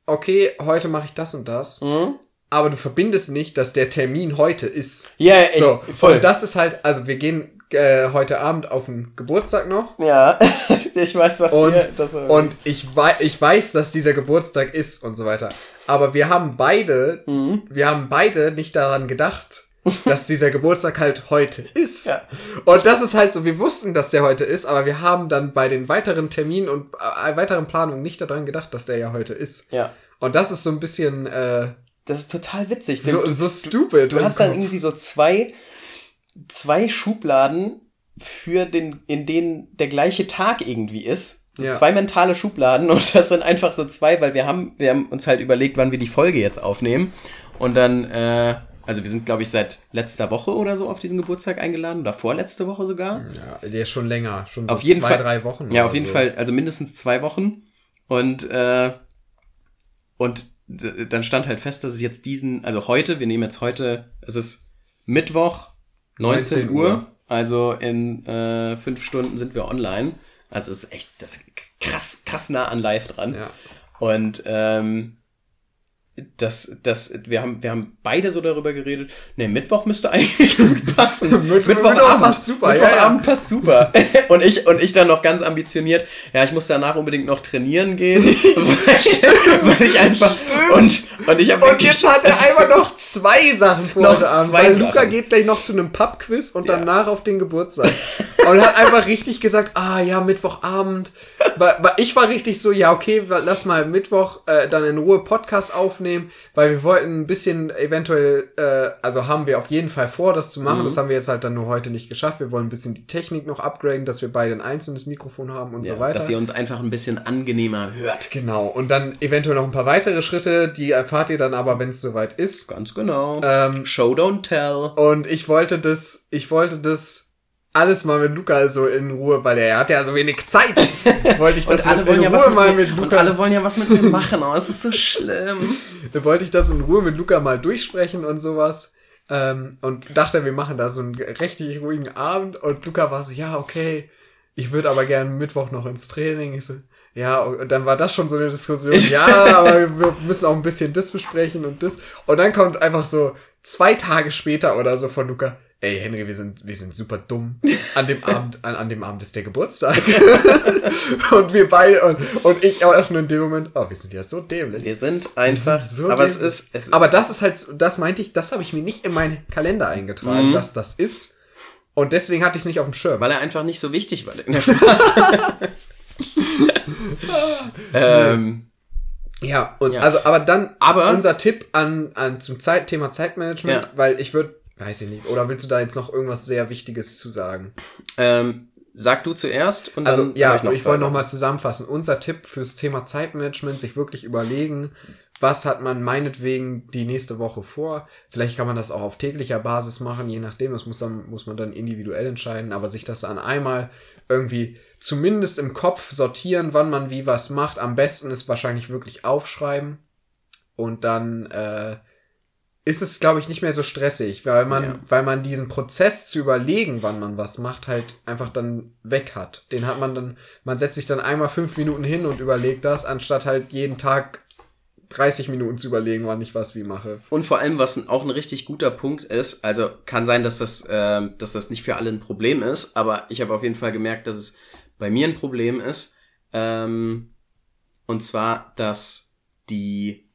okay, heute mache ich das und das, Mhm. aber du verbindest nicht, dass der Termin heute ist. Ja, ich, So, voll. und das ist halt, also wir gehen äh, heute Abend auf den Geburtstag noch ja, ich weiß, was und, ihr... Das, äh, und ich, wei ich weiß, dass dieser Geburtstag ist und so weiter. Aber wir haben beide, Mhm. wir haben beide nicht daran gedacht, dass dieser Geburtstag halt heute ist. Ja. Und das ist halt so, wir wussten, dass der heute ist, aber wir haben dann bei den weiteren Terminen und äh, weiteren Planungen nicht daran gedacht, dass der ja heute ist. Ja, Und das ist so ein bisschen äh, das ist total witzig. so, so stupid. Du im hast dann irgendwie so zwei, zwei Schubladen für den, in denen der gleiche Tag irgendwie ist. So Ja. zwei mentale Schubladen und das sind einfach so zwei, weil wir haben, wir haben uns halt überlegt, wann wir die Folge jetzt aufnehmen. Und dann, äh, also wir sind, glaube ich, seit letzter Woche oder so auf diesen Geburtstag eingeladen oder vorletzte Woche sogar. Ja, der ist schon länger, schon so Auf jeden zwei, Fall. drei Wochen. Ja, auf jeden so. Fall, also mindestens zwei Wochen. Und, äh, und dann stand halt fest, dass es jetzt diesen, also heute, wir nehmen jetzt heute, es ist Mittwoch, 19, 19 Uhr. Uhr. Also in äh, fünf Stunden sind wir online. Also es ist echt das krass, krass nah an live dran. Ja. Und ähm, das, das, wir haben, wir haben beide so darüber geredet. Ne, Mittwoch müsste eigentlich gut passen. Mitt- Mittwoch passt super, ja, Mittwochabend passt super. und ich, und ich dann noch ganz ambitioniert. Ja, ich muss danach unbedingt noch trainieren gehen, weil, ich, weil ich einfach und und ich habe Und jetzt hat er einfach noch zwei Sachen vor Noch heute Abend. zwei weil Luca geht gleich noch zu einem Pub-Quiz und Ja. danach auf den Geburtstag. und hat einfach richtig gesagt, ah ja, Mittwochabend. Weil, weil ich war richtig so, ja okay, lass mal Mittwoch äh, dann in Ruhe Podcast aufnehmen, weil wir wollten ein bisschen eventuell, äh, also haben wir auf jeden Fall vor, das zu machen. Das haben wir jetzt halt dann nur heute nicht geschafft. Wir wollen ein bisschen die Technik noch upgraden, dass wir beide ein einzelnes Mikrofon haben und ja, so weiter. dass ihr uns einfach ein bisschen angenehmer hört. Genau, und dann eventuell noch ein paar weitere Schritte, die erfahrt ihr dann aber, wenn es soweit ist. Ganz genau. Ähm, Show don't tell. und ich wollte das, ich wollte das alles mal mit Luca so in Ruhe, weil er hat ja so wenig Zeit. wollte ich das Und alle in, wollen in ja Ruhe was mit mal mit und Luca, alle wollen ja was mit mir machen, aber es ist so schlimm. da wollte ich das in Ruhe mit Luca mal durchsprechen und sowas. Ähm, und dachte, wir machen da so einen richtig ruhigen Abend. Und Luca war so, ja, okay, ich würde aber gerne Mittwoch noch ins Training. Ich so, ja, und dann war das schon so eine Diskussion. Ja, aber wir müssen auch ein bisschen das besprechen und das. Und dann kommt einfach so zwei Tage später oder so von Luca. Ey, Henry, wir sind, wir sind super dumm. An dem Abend, an, an dem Abend ist der Geburtstag. und wir beide, und, und ich auch nur in dem Moment, oh, wir sind ja so dämlich. Wir sind einfach, so aber es dämlich. ist, es Aber das ist halt, das meinte ich, das habe ich mir nicht in meinen Kalender eingetragen, Mhm. dass das ist. Und deswegen hatte ich es nicht auf dem Schirm. weil er einfach nicht so wichtig war. Ja, Spaß. ähm, Ja, und Ja. also, aber dann, Aber- unser Tipp an, an zum Zeit, Thema Zeitmanagement, Ja. weil ich würde, weiß ich nicht, oder willst du da jetzt noch irgendwas sehr Wichtiges zu sagen? ähm, sag du zuerst und Also, dann ja, ich, noch wollte zwei nochmal zusammenfassen. Unser Tipp fürs Thema Zeitmanagement, sich wirklich überlegen, was hat man meinetwegen die nächste Woche vor. Vielleicht kann man das auch auf täglicher Basis machen, je nachdem. Das muss, dann, muss man dann individuell entscheiden, aber sich das dann einmal irgendwie zumindest im Kopf sortieren, wann man wie was macht. Am besten ist wahrscheinlich wirklich aufschreiben. Und dann äh, ist es, glaube ich, nicht mehr so stressig, weil man, Ja. weil man diesen Prozess zu überlegen, wann man was macht, halt einfach dann weg hat. Den hat man dann, man setzt sich dann einmal fünf Minuten hin und überlegt das, anstatt halt jeden Tag 30 Minuten zu überlegen, wann ich was wie mache. Und vor allem, was auch ein richtig guter Punkt ist, also kann sein, dass das, ähm, dass das nicht für alle ein Problem ist, aber ich habe auf jeden Fall gemerkt, dass es bei mir ein Problem ist. Ähm, und zwar, dass die,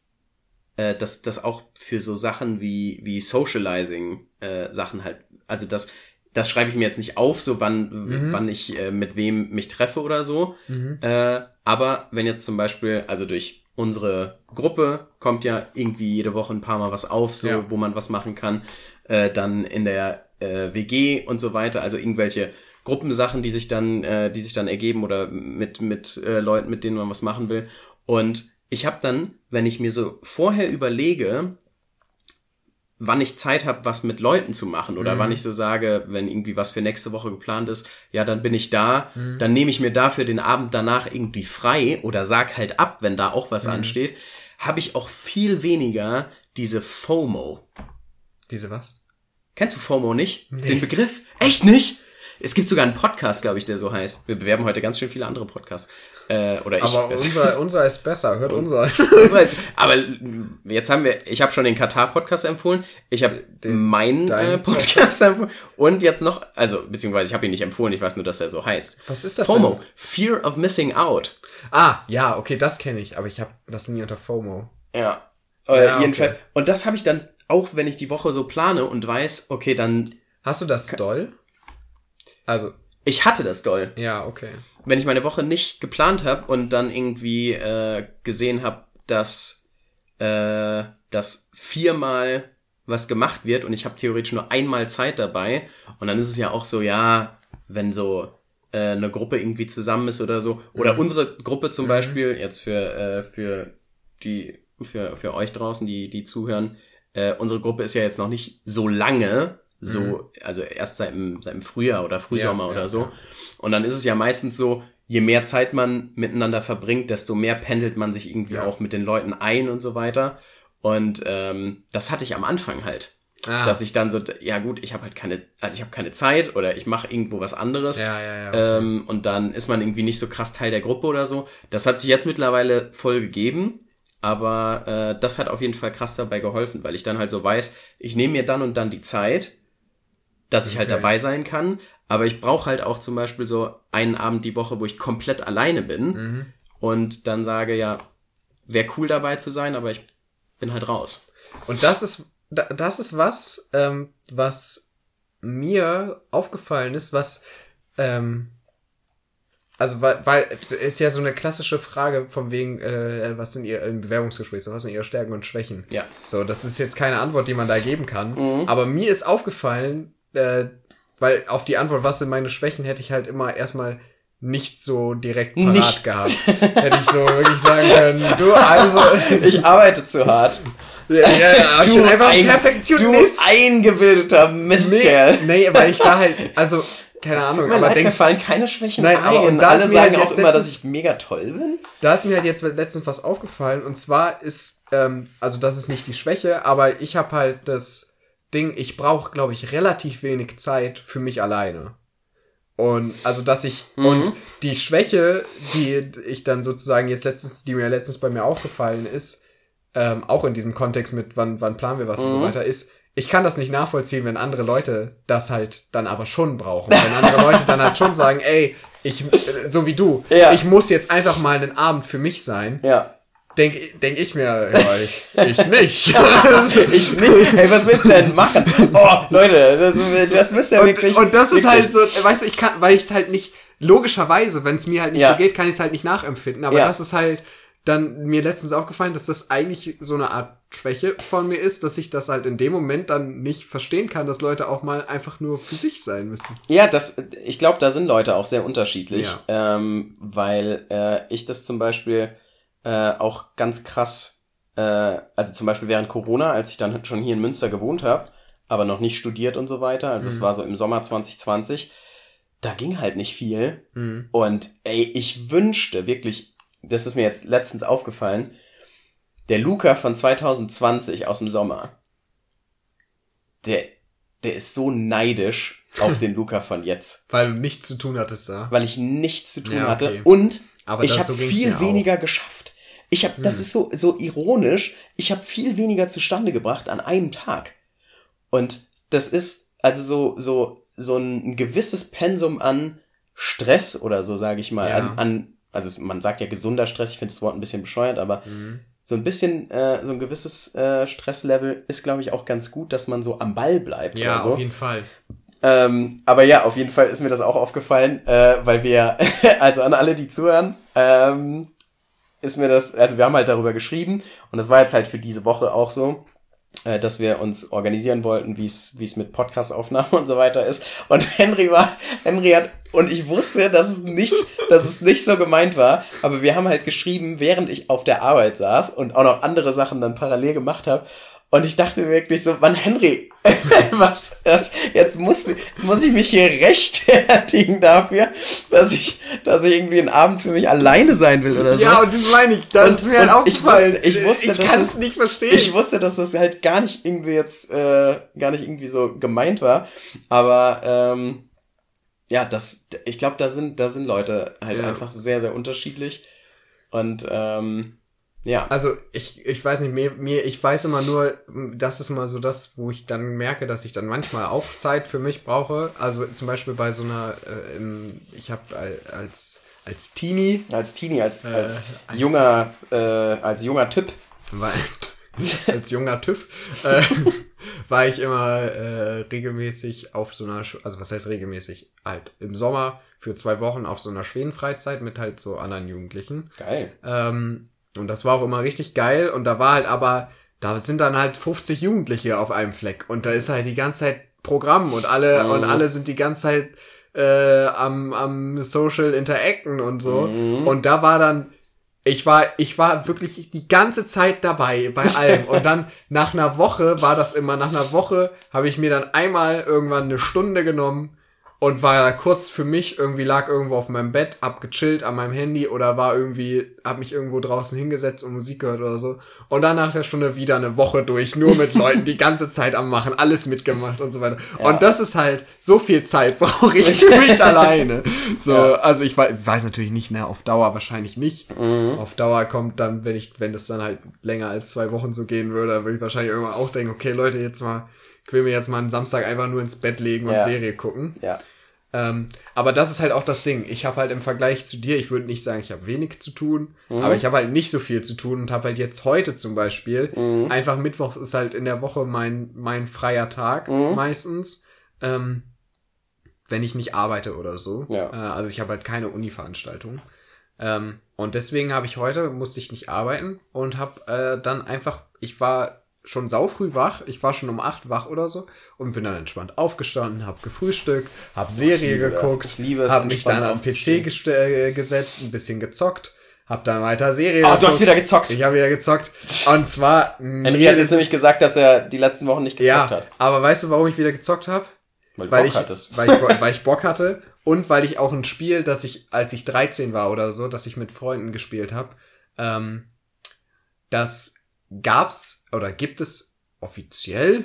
äh, dass das auch für so Sachen wie, wie Socializing äh, Sachen halt, also das, das schreibe ich mir jetzt nicht auf, so wann, Mhm. wann ich äh, mit wem mich treffe oder so. Mhm. Äh, aber wenn jetzt zum Beispiel, also durch unsere Gruppe kommt ja irgendwie jede Woche ein paar Mal was auf, so Ja. wo man was machen kann, äh, dann in der äh, WG und so weiter, also irgendwelche Gruppensachen, die sich dann, äh, die sich dann ergeben oder mit mit äh, Leuten, mit denen man was machen will. Und ich habe dann, wenn ich mir so vorher überlege, wann ich Zeit habe, was mit Leuten zu machen oder Mhm. wann ich so sage, wenn irgendwie was für nächste Woche geplant ist, ja, dann bin ich da, Mhm. dann nehme ich mir dafür den Abend danach irgendwie frei oder sag halt ab, wenn da auch was Mhm. ansteht, habe ich auch viel weniger diese FOMO. Diese was? Kennst du FOMO nicht? Nee. Den Begriff? Echt nicht? Es gibt sogar einen Podcast, glaube ich, der so heißt. Wir bewerben heute ganz schön viele andere Podcasts. Äh, oder ich. Aber unser, unser ist besser, hört unser. Unser ist- aber jetzt haben wir, ich habe schon den Katar-Podcast empfohlen, ich habe meinen äh, Podcast empfohlen und jetzt noch, also beziehungsweise ich habe ihn nicht empfohlen, ich weiß nur, dass er so heißt. Was ist das FOMO, denn? Fear of Missing Out. Ah, ja, okay, das kenne ich, aber ich habe das nie unter FOMO. Ja. Äh, Ja, jedenfalls. okay. Und das habe ich dann auch, wenn ich die Woche so plane und weiß, okay, dann, Hast du das doll? Also, ich hatte das doll. ja, okay. wenn ich meine Woche nicht geplant habe und dann irgendwie äh, gesehen habe, dass äh, dass viermal was gemacht wird und ich habe theoretisch nur einmal Zeit dabei und dann ist es ja auch so, ja, wenn so äh, eine Gruppe irgendwie zusammen ist oder so oder Mhm. unsere Gruppe zum Mhm. Beispiel jetzt für äh, für die für für euch draußen, die die zuhören, äh, unsere Gruppe ist ja jetzt noch nicht so lange so, Mhm. also erst seit dem, seit dem Frühjahr oder Frühsommer Ja, oder ja, so. ja. Und dann ist es ja meistens so, je mehr Zeit man miteinander verbringt, desto mehr pendelt man sich irgendwie auch mit den Leuten ein und so weiter. Und ähm, das hatte ich am Anfang halt, Ah, dass ich dann so, ja gut, ich habe halt keine, also ich habe keine Zeit oder ich mache irgendwo was anderes. ja, ja, ja. okay. Ähm, und dann ist man irgendwie nicht so krass Teil der Gruppe oder so. Das hat sich jetzt mittlerweile voll gegeben. Aber äh, das hat auf jeden Fall krass dabei geholfen, weil ich dann halt so weiß, ich nehme mir dann und dann die Zeit, dass ich halt Okay. dabei sein kann. Aber ich brauche halt auch zum Beispiel so einen Abend die Woche, wo ich komplett alleine bin Mhm. und dann sage, ja, wäre cool dabei zu sein, aber ich bin halt raus. Und das ist, da- das ist was, ähm, was mir aufgefallen ist, was, ähm, also weil, weil ist ja so eine klassische Frage von wegen, äh, was sind ihr im Bewerbungsgespräch, so was sind ihre Stärken und Schwächen? Ja. So, das ist jetzt keine Antwort, die man da geben kann. Mhm. Aber mir ist aufgefallen, äh, weil auf die Antwort, was sind meine Schwächen, hätte ich halt immer erstmal nicht so direkt parat Nichts. gehabt. Hätte ich so wirklich sagen können, du, also, Ich arbeite zu hart. ja, ja, ich bin einfach ein Perfektionist. Du eingebildeter Mistkerl. Nee, nee, weil ich da halt, also, keine tut Ahnung, mir aber leid, mir denkst, fallen keine Schwächen Nein, ein. aber und da alle mir sagen halt auch immer, dass ich mega toll bin. da ist mir halt jetzt letztens was aufgefallen und zwar ist, ähm, also das ist nicht die Schwäche, aber ich habe halt das Ding, ich brauche, glaube ich, relativ wenig Zeit für mich alleine. Und also, dass ich, Mhm. und die Schwäche, die ich dann sozusagen jetzt letztens, die mir letztens bei mir aufgefallen ist, ähm, auch in diesem Kontext mit wann, wann planen wir was und so Mhm. weiter, ist, ich kann das nicht nachvollziehen, wenn andere Leute das halt dann aber schon brauchen. Wenn andere Leute dann halt schon sagen, ey, ich, äh, so wie du, Ja. ich muss jetzt einfach mal einen Abend für mich sein, Ja. Denk, denk ich mir, ja, ich, ich nicht. ich nicht. Ey, was willst du denn machen? Oh, Leute, das, das müsst ihr und, wirklich. und das ist wirklich- halt so, weißt du, ich kann, weil ich es halt nicht, logischerweise, wenn es mir halt nicht Ja. so geht, kann ich es halt nicht nachempfinden. Aber Ja. das ist halt dann mir letztens aufgefallen, dass das eigentlich so eine Art Schwäche von mir ist, dass ich das halt in dem Moment dann nicht verstehen kann, dass Leute auch mal einfach nur für sich sein müssen. Ja, das, ich glaube, da sind Leute auch sehr unterschiedlich, Ja. ähm, weil äh, ich das zum Beispiel äh, auch ganz krass, äh, also zum Beispiel während Corona, als ich dann schon hier in Münster gewohnt habe, aber noch nicht studiert und so weiter, also es Mhm. war so im Sommer 2020, da ging halt nicht viel. Mhm. Und ey, ich wünschte wirklich, das ist mir jetzt letztens aufgefallen, der Luca von 2020 aus dem Sommer, der, der ist so neidisch auf den Luca von jetzt, Weil du nichts zu tun hattest da. weil ich nichts zu tun Ja, hatte okay. und Aber ich habe so viel mir auch. weniger geschafft. Ich habe, das Hm. ist so so ironisch. Ich habe viel weniger zustande gebracht an einem Tag. Und das ist also so so so ein gewisses Pensum an Stress oder so sage ich mal Ja. an, an also man sagt ja gesunder Stress, ich finde das Wort ein bisschen bescheuert, aber Mhm. so ein bisschen, äh, so ein gewisses äh, Stresslevel ist, glaube ich, auch ganz gut, dass man so am Ball bleibt Ja, oder so. auf jeden Fall. Ähm, aber ja, auf jeden Fall ist mir das auch aufgefallen, äh, weil wir, also an alle, die zuhören, ähm, ist mir das, also wir haben halt darüber geschrieben und das war jetzt halt für diese Woche auch so, äh, dass wir uns organisieren wollten, wie es wie es mit Podcast-Aufnahmen und so weiter ist. Und Henry war, Henry hat, und ich wusste, dass es nicht, dass es nicht so gemeint war, aber wir haben halt geschrieben, während ich auf der Arbeit saß und auch noch andere Sachen dann parallel gemacht habe. Und ich dachte wirklich so, Mann, Henry, was, das, jetzt muss, jetzt muss ich mich hier rechtfertigen dafür, dass ich, dass ich irgendwie einen Abend für mich alleine sein will oder so. Ja, und das meine ich, das Und- ist mir halt ich aufgefallen. ich wusste, ich kann es- es nicht verstehen. Ich wusste, dass das halt gar nicht irgendwie jetzt, äh, gar nicht irgendwie so gemeint war. Aber ähm, ja, das, ich glaube, da sind, da sind Leute halt Ja. einfach sehr, sehr unterschiedlich. Und ähm, ja. Also ich, ich weiß nicht, mir, mir, ich weiß immer nur, das ist mal so das, wo ich dann merke, dass ich dann manchmal auch Zeit für mich brauche. Also zum Beispiel bei so einer, äh, im, ich habe als, als Teenie, Als Teenie, als, Äh, als junger, äh, als junger Typ. war, als junger TÜV, äh, war ich immer äh, regelmäßig auf so einer, also was heißt regelmäßig? Halt im Sommer für zwei Wochen auf so einer Schwedenfreizeit mit halt so anderen Jugendlichen. Geil. Ähm, und das war auch immer richtig geil. Und da war halt aber, da sind dann halt 50 Jugendliche auf einem Fleck. Und da ist halt die ganze Zeit Programm und alle, Mhm. und alle sind die ganze Zeit äh, am, am Social Interacten und so. Mhm. Und da war dann, ich war, ich war wirklich die ganze Zeit dabei bei allem. Und dann nach einer Woche war das immer, nach einer Woche habe ich mir dann einmal irgendwann eine Stunde genommen und war da kurz für mich, irgendwie lag irgendwo auf meinem Bett, hab gechillt an meinem Handy oder war irgendwie, hab mich irgendwo draußen hingesetzt und Musik gehört oder so. Und dann nach der Stunde wieder eine Woche durch, nur mit Leuten, die ganze Zeit am Machen, alles mitgemacht und so weiter. Ja. Und das ist halt, so viel Zeit brauche ich für mich alleine. So, Ja. also ich weiß, weiß natürlich nicht, ne, auf Dauer wahrscheinlich nicht. Mhm. Auf Dauer kommt dann, wenn ich, wenn das dann halt länger als zwei Wochen so gehen würde, dann würde ich wahrscheinlich irgendwann auch denken, okay, Leute, jetzt mal, ich will mir jetzt mal einen Samstag einfach nur ins Bett legen und Ja. Serie gucken. Ja. Ähm, aber das ist halt auch das Ding. Ich habe halt im Vergleich zu dir, ich würde nicht sagen, ich habe wenig zu tun, Mhm. aber ich habe halt nicht so viel zu tun und habe halt jetzt heute zum Beispiel, Mhm. einfach Mittwoch ist halt in der Woche mein, mein freier Tag Mhm. meistens, ähm, wenn ich nicht arbeite oder so. Ja. Äh, also ich habe halt keine Uni-Veranstaltung. Ähm, und deswegen habe ich heute, musste ich nicht arbeiten und habe äh, dann einfach, ich war schon saufrüh wach, ich war schon um acht wach oder so und bin dann entspannt aufgestanden, habe gefrühstückt, habe Serie liebe das. geguckt, Ich liebe es, habe mich dann am PC äh, gesetzt, ein bisschen gezockt, habe dann weiter Serie Ah, du hast wieder gezockt. Ich habe wieder gezockt und zwar Henry hat jetzt nämlich gesagt, dass er die letzten Wochen nicht gezockt ja, hat. aber weißt du, warum ich wieder gezockt habe? Weil, weil Bock ich, weil, ich, weil ich Bock hatte und weil ich auch ein Spiel, das ich, als ich 13 war oder so, das ich mit Freunden gespielt habe, ähm, das gab's oder gibt es offiziell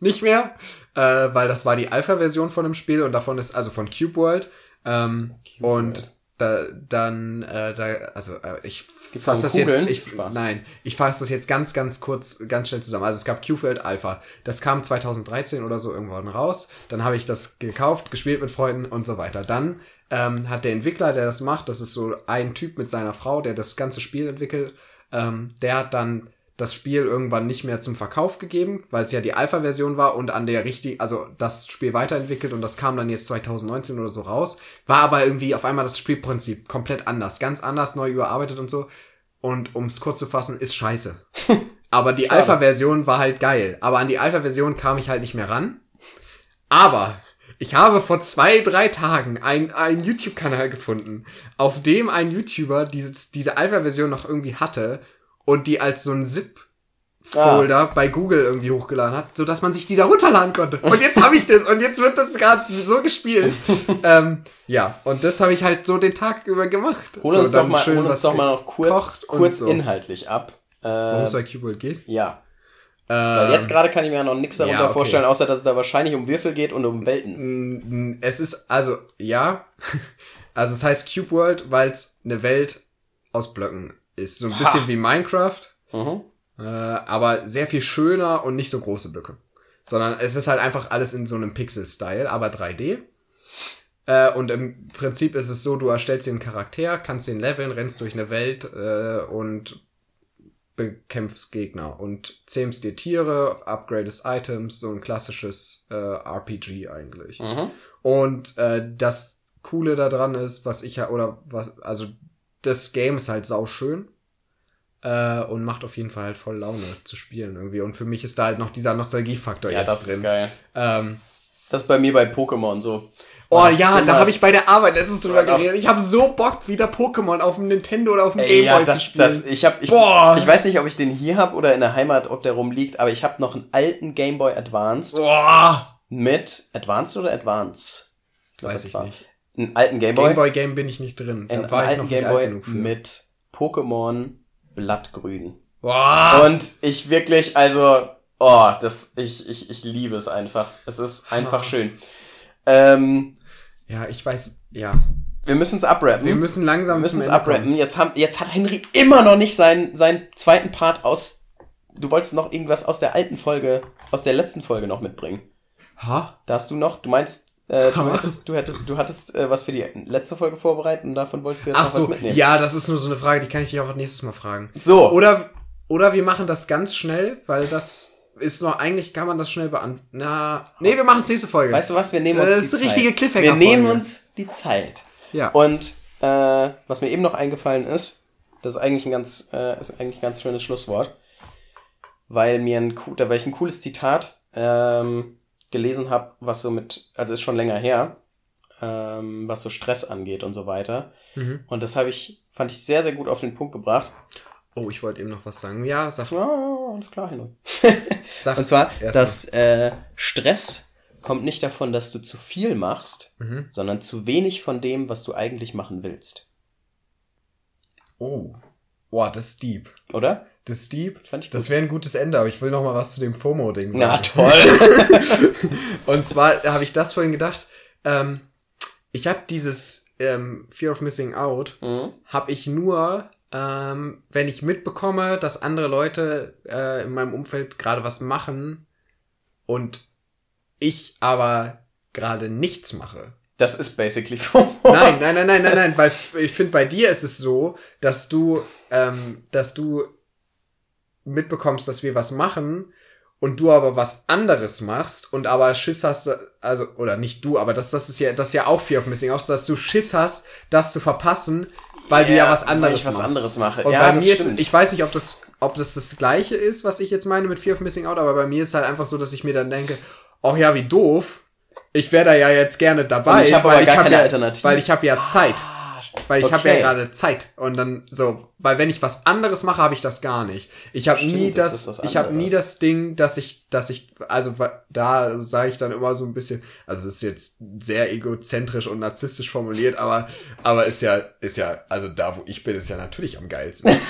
nicht mehr, äh, weil das war die Alpha-Version von dem Spiel und davon ist, also von Cube World. Ähm, Cube und World. da, dann, äh, da, also äh, ich Gibt's fasse das jetzt, Kugeln? ich, Spaß. nein, ich fasse das jetzt ganz, ganz kurz, ganz schnell zusammen. Also es gab Q-Field Alpha. Das kam 2013 oder so irgendwann raus. Dann habe ich das gekauft, gespielt mit Freunden und so weiter. Dann ähm, hat der Entwickler, der das macht, das ist so ein Typ mit seiner Frau, der das ganze Spiel entwickelt, ähm, der hat dann das Spiel irgendwann nicht mehr zum Verkauf gegeben, weil es ja die Alpha-Version war und an der richtigen, also das Spiel weiterentwickelt und das kam dann jetzt 2019 oder so raus. War aber irgendwie auf einmal das Spielprinzip komplett anders, ganz anders, neu überarbeitet und so. Und um es kurz zu fassen, ist scheiße. Aber die. Alpha-Version war halt geil. Aber an die Alpha-Version kam ich halt nicht mehr ran. Aber ich habe vor zwei, drei Tagen einen, einen YouTube-Kanal gefunden, auf dem ein YouTuber dieses, diese Alpha-Version noch irgendwie hatte und die als so ein Zip-Folder bei Google irgendwie hochgeladen hat, so dass man sich die da runterladen konnte. Und jetzt habe ich das und jetzt wird das gerade so gespielt. ähm, ja, und das habe ich halt so den Tag über gemacht. Hol so, uns, doch dann mal, schön hol uns doch mal noch kurz, kurz so. inhaltlich ab. Äh, Worum es bei Cube geht? ja. Weil Ähm, jetzt gerade kann ich mir ja noch nichts darunter ja, okay. vorstellen, außer dass es da wahrscheinlich um Würfel geht und um Welten. Mm, Es ist, also, ja. Also es heißt Cube World, weil es eine Welt aus Blöcken ist. So ein bisschen Ha. wie Minecraft, Mhm. äh, aber sehr viel schöner und nicht so große Blöcke. Sondern es ist halt einfach alles in so einem Pixel-Style, aber 3D. Äh, und im Prinzip ist es so, du erstellst dir einen Charakter, kannst den leveln, rennst durch eine Welt äh, und bekämpfst Gegner und zähmst dir Tiere, upgradest Items, so ein klassisches äh, RPG eigentlich. Mhm. Und äh, das Coole daran ist, was ich ja, oder was, also das Game ist halt sauschön äh, und macht auf jeden Fall halt voll Laune zu spielen irgendwie. Und für mich ist da halt noch dieser Nostalgiefaktor Ja, jetzt das drin. ist geil. Ähm, Das ist bei mir bei Pokémon so. oh Man ja, da habe ich bei der Arbeit letztens drüber geredet. Ich habe so Bock, wieder Pokémon auf dem Nintendo oder auf dem Ey, ja, Gameboy zu spielen. das, ich hab, ich, Boah. ich weiß nicht, ob ich den hier hab oder in der Heimat, ob der rumliegt, aber ich habe noch einen alten Game Boy Advanced Boah, mit Advanced oder Advance? glaub, weiß ich war- nicht. Einen alten Game Boy. Gameboy Game bin ich nicht drin. einen Da war ich alten noch Game nicht alt genug für. mit Pokémon Blattgrün. Boah. Und ich wirklich, also, oh, das, ich, ich, ich liebe es einfach. Es ist einfach schön. Ähm, ja, ich weiß, ja. wir müssen es abrappen. Wir müssen langsam Wir müssen es abrappen. Jetzt, haben, jetzt hat Henry immer noch nicht seinen, seinen zweiten Part aus. Du wolltest noch irgendwas aus der alten Folge, aus der letzten Folge noch mitbringen. Ha? Da hast du noch, du meintest, äh, du hättest, du hättest, du hattest äh, was für die letzte Folge vorbereitet und davon wolltest du jetzt Ach noch was so, mitnehmen. ja, das ist nur so eine Frage, die kann ich dich auch nächstes Mal fragen. So, Oder, oder wir machen das ganz schnell, weil das ist noch, eigentlich kann man das schnell beantworten. Na, nee, wir machen es nächste Folge. weißt du was, wir nehmen uns Das die ist eine Zeit. richtige Cliffhanger-Folge. Wir nehmen uns die Zeit. ja. Und äh, was mir eben noch eingefallen ist, das ist eigentlich ein ganz, äh, ist eigentlich ein ganz schönes Schlusswort, weil mir ein, weil ich ein cooles Zitat ähm, gelesen habe, was so mit, also ist schon länger her, ähm, was so Stress angeht und so weiter. Mhm. Und das habe ich, fand ich sehr, sehr gut auf den Punkt gebracht. Oh, ich wollte eben noch was sagen. Ja, sag, Ja, alles klar, Henry. Und zwar, dass äh, Stress kommt nicht davon, dass du zu viel machst, Mhm. sondern zu wenig von dem, was du eigentlich machen willst. Oh. Boah, das ist deep. Oder? Das ich Das wäre ein gutes Ende, aber ich will noch mal was zu dem FOMO-Ding sagen. Na toll. Und zwar habe ich das vorhin gedacht, ähm, ich habe dieses ähm, Fear of Missing Out, mhm. habe ich nur, ähm, wenn ich mitbekomme, dass andere Leute äh, in meinem Umfeld gerade was machen und ich aber gerade nichts mache. Das ist basically FOMO. Nein, nein, nein, nein, nein, nein, weil ich finde, bei dir ist es so, dass du, ähm, dass du mitbekommst, dass wir was machen und du aber was anderes machst und aber Schiss hast, also, oder nicht du, aber das, das ist ja, das ist ja auch Fear of Missing Out, dass du Schiss hast, das zu verpassen, weil du ja was anderes Weil ich was machst. anderes mache. Und ja, bei mir ist, stimmt. ich weiß nicht, ob das, ob das das gleiche ist, was ich jetzt meine mit Fear of Missing Out, aber bei mir ist halt einfach so, dass ich mir dann denke, oh ja, wie doof. Ich wäre da ja jetzt gerne dabei, Und ich hab aber weil gar ich habe keine ja, Alternative. weil ich habe ja Zeit, Ah, weil ich habe okay. ja gerade Zeit und dann so, weil wenn ich was anderes mache, habe ich das gar nicht. Ich habe nie das das, ich habe nie das Ding, dass ich, dass ich, also da sage ich dann immer so ein bisschen, also es ist jetzt sehr egozentrisch und narzisstisch formuliert, aber aber ist ja ist ja, also da wo ich bin, ist ja natürlich am geilsten.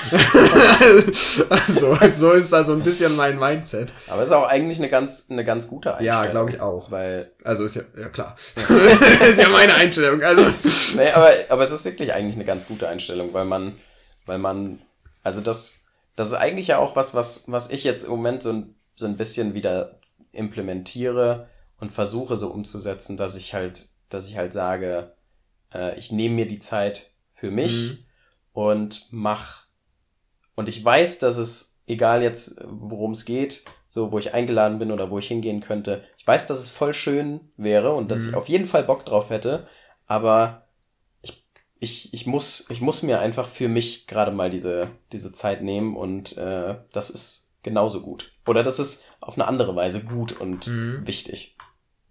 also so ist also ein bisschen mein Mindset. Aber ist auch eigentlich eine ganz, eine ganz gute Einstellung. Ja, glaube ich auch. Weil, Also ist ja, ja klar. ist ja meine Einstellung. Also nee, aber, aber es ist wirklich eigentlich eine ganz gute Einstellung, weil man, weil man, also das, das ist eigentlich ja auch was, was, was ich jetzt im Moment so ein, so ein bisschen wieder implementiere und versuche so umzusetzen, dass ich halt, dass ich halt sage, äh, ich nehme mir die Zeit für mich Mhm. und mach und ich weiß, dass es egal jetzt worum es geht, so wo ich eingeladen bin oder wo ich hingehen könnte, ich weiß, dass es voll schön wäre und dass Mhm. ich auf jeden Fall Bock drauf hätte, aber ich, ich, muss ich muss mir einfach für mich gerade mal diese diese Zeit nehmen und äh, das ist genauso gut oder das ist auf eine andere Weise gut und Mhm. wichtig.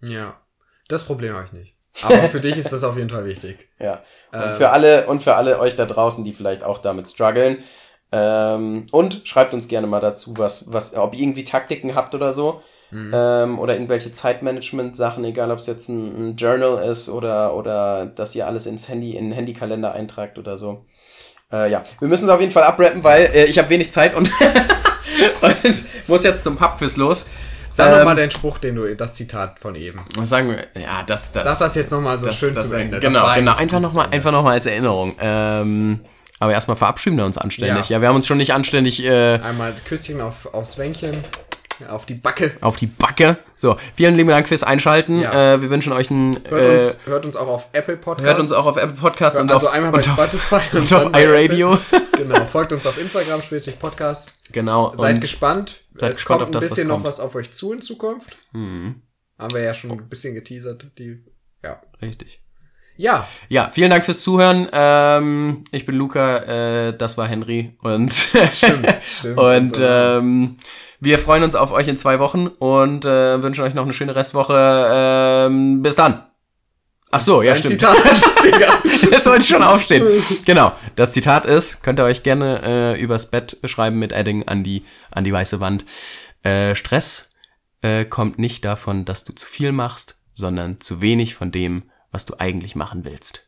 ja, das Problem habe ich nicht. Aber für dich ist das auf jeden Fall wichtig. Ja. Und Ähm, für alle und für alle euch da draußen, die vielleicht auch damit strugglen. Ähm, und schreibt uns gerne mal dazu, was, was, ob ihr irgendwie Taktiken habt oder so. Mhm. Ähm, oder irgendwelche Zeitmanagement-Sachen, egal ob es jetzt ein, ein Journal ist oder, oder dass ihr alles ins Handy, in den Handykalender eintragt oder so. Äh, ja, wir müssen es auf jeden Fall abrappen, weil äh, ich habe wenig Zeit und, und muss jetzt zum Pubquiz los. Sag noch Ähm, mal den Spruch, den du, das Zitat von eben. Was sagen wir? Ja, das, das. Sag das jetzt noch mal so das- schön das- zum Ende. Genau, genau. Einfach nochmal, einfach noch mal als Erinnerung. Ähm, aber erstmal verabschieden wir uns anständig. Ja. Ja. wir haben uns schon nicht anständig. Äh, Einmal Küsschen auf, aufs Wänkchen. Auf die Backe. Auf die Backe. So, vielen lieben Dank fürs Einschalten. Ja. Äh, wir wünschen euch einen. Hört, äh, uns, hört uns auch auf Apple Podcasts. hört uns auch auf Apple Podcasts und also auf, einmal bei Spotify und auf iRadio. Genau, folgt uns auf Instagram, Schwedlich Podcast. Genau. Seid gespannt. seid es gespannt kommt auf das, ein bisschen noch was auf euch zu in Zukunft. Mhm, Haben wir ja schon ein bisschen geteasert. Die, ja. richtig. Ja, Ja, vielen Dank fürs Zuhören. Ähm, ich bin Luca, äh, das war Henry und stimmt. stimmt. und So. ähm, wir freuen uns auf euch in zwei Wochen und äh, wünschen euch noch eine schöne Restwoche. Ähm, bis dann. Ach so, ja Dein stimmt. Zitat. Jetzt wollte ich schon aufstehen. Genau. Das Zitat ist, könnt ihr euch gerne äh, übers Bett schreiben mit Edding an die, an die weiße Wand. Äh, Stress äh, kommt nicht davon, dass du zu viel machst, sondern zu wenig von dem, was du eigentlich machen willst.